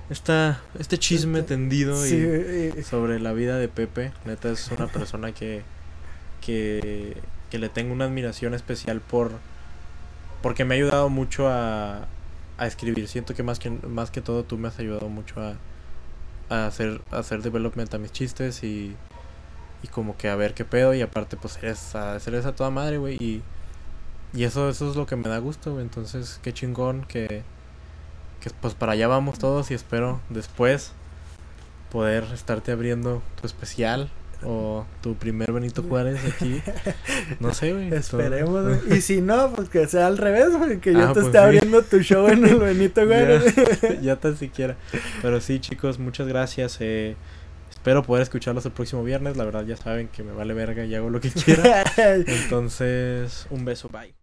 esta este chisme este, tendido y sobre la vida de Pepe. Neta es una persona que, que, que le tengo una admiración especial por porque me ha ayudado mucho a, a escribir. Siento que más que más que todo tú me has ayudado mucho a, a hacer hacer development a mis chistes y y como que a ver qué pedo y aparte pues eres a, eres a toda madre, güey, y y eso eso es lo que me da gusto, güey. Entonces, qué chingón que que pues para allá vamos todos y espero después poder estarte abriendo tu especial o tu primer Benito Juárez aquí. No sé, güey. Esperemos, güey. Y si no, pues que sea al revés, güey. Que yo ah, te pues esté abriendo tu show en el Benito Juárez. ya, ya tan siquiera. Pero sí, chicos, muchas gracias. Eh, espero poder escucharlos el próximo viernes. La verdad, ya saben que me vale verga y hago lo que quiera. Entonces, un beso, bye.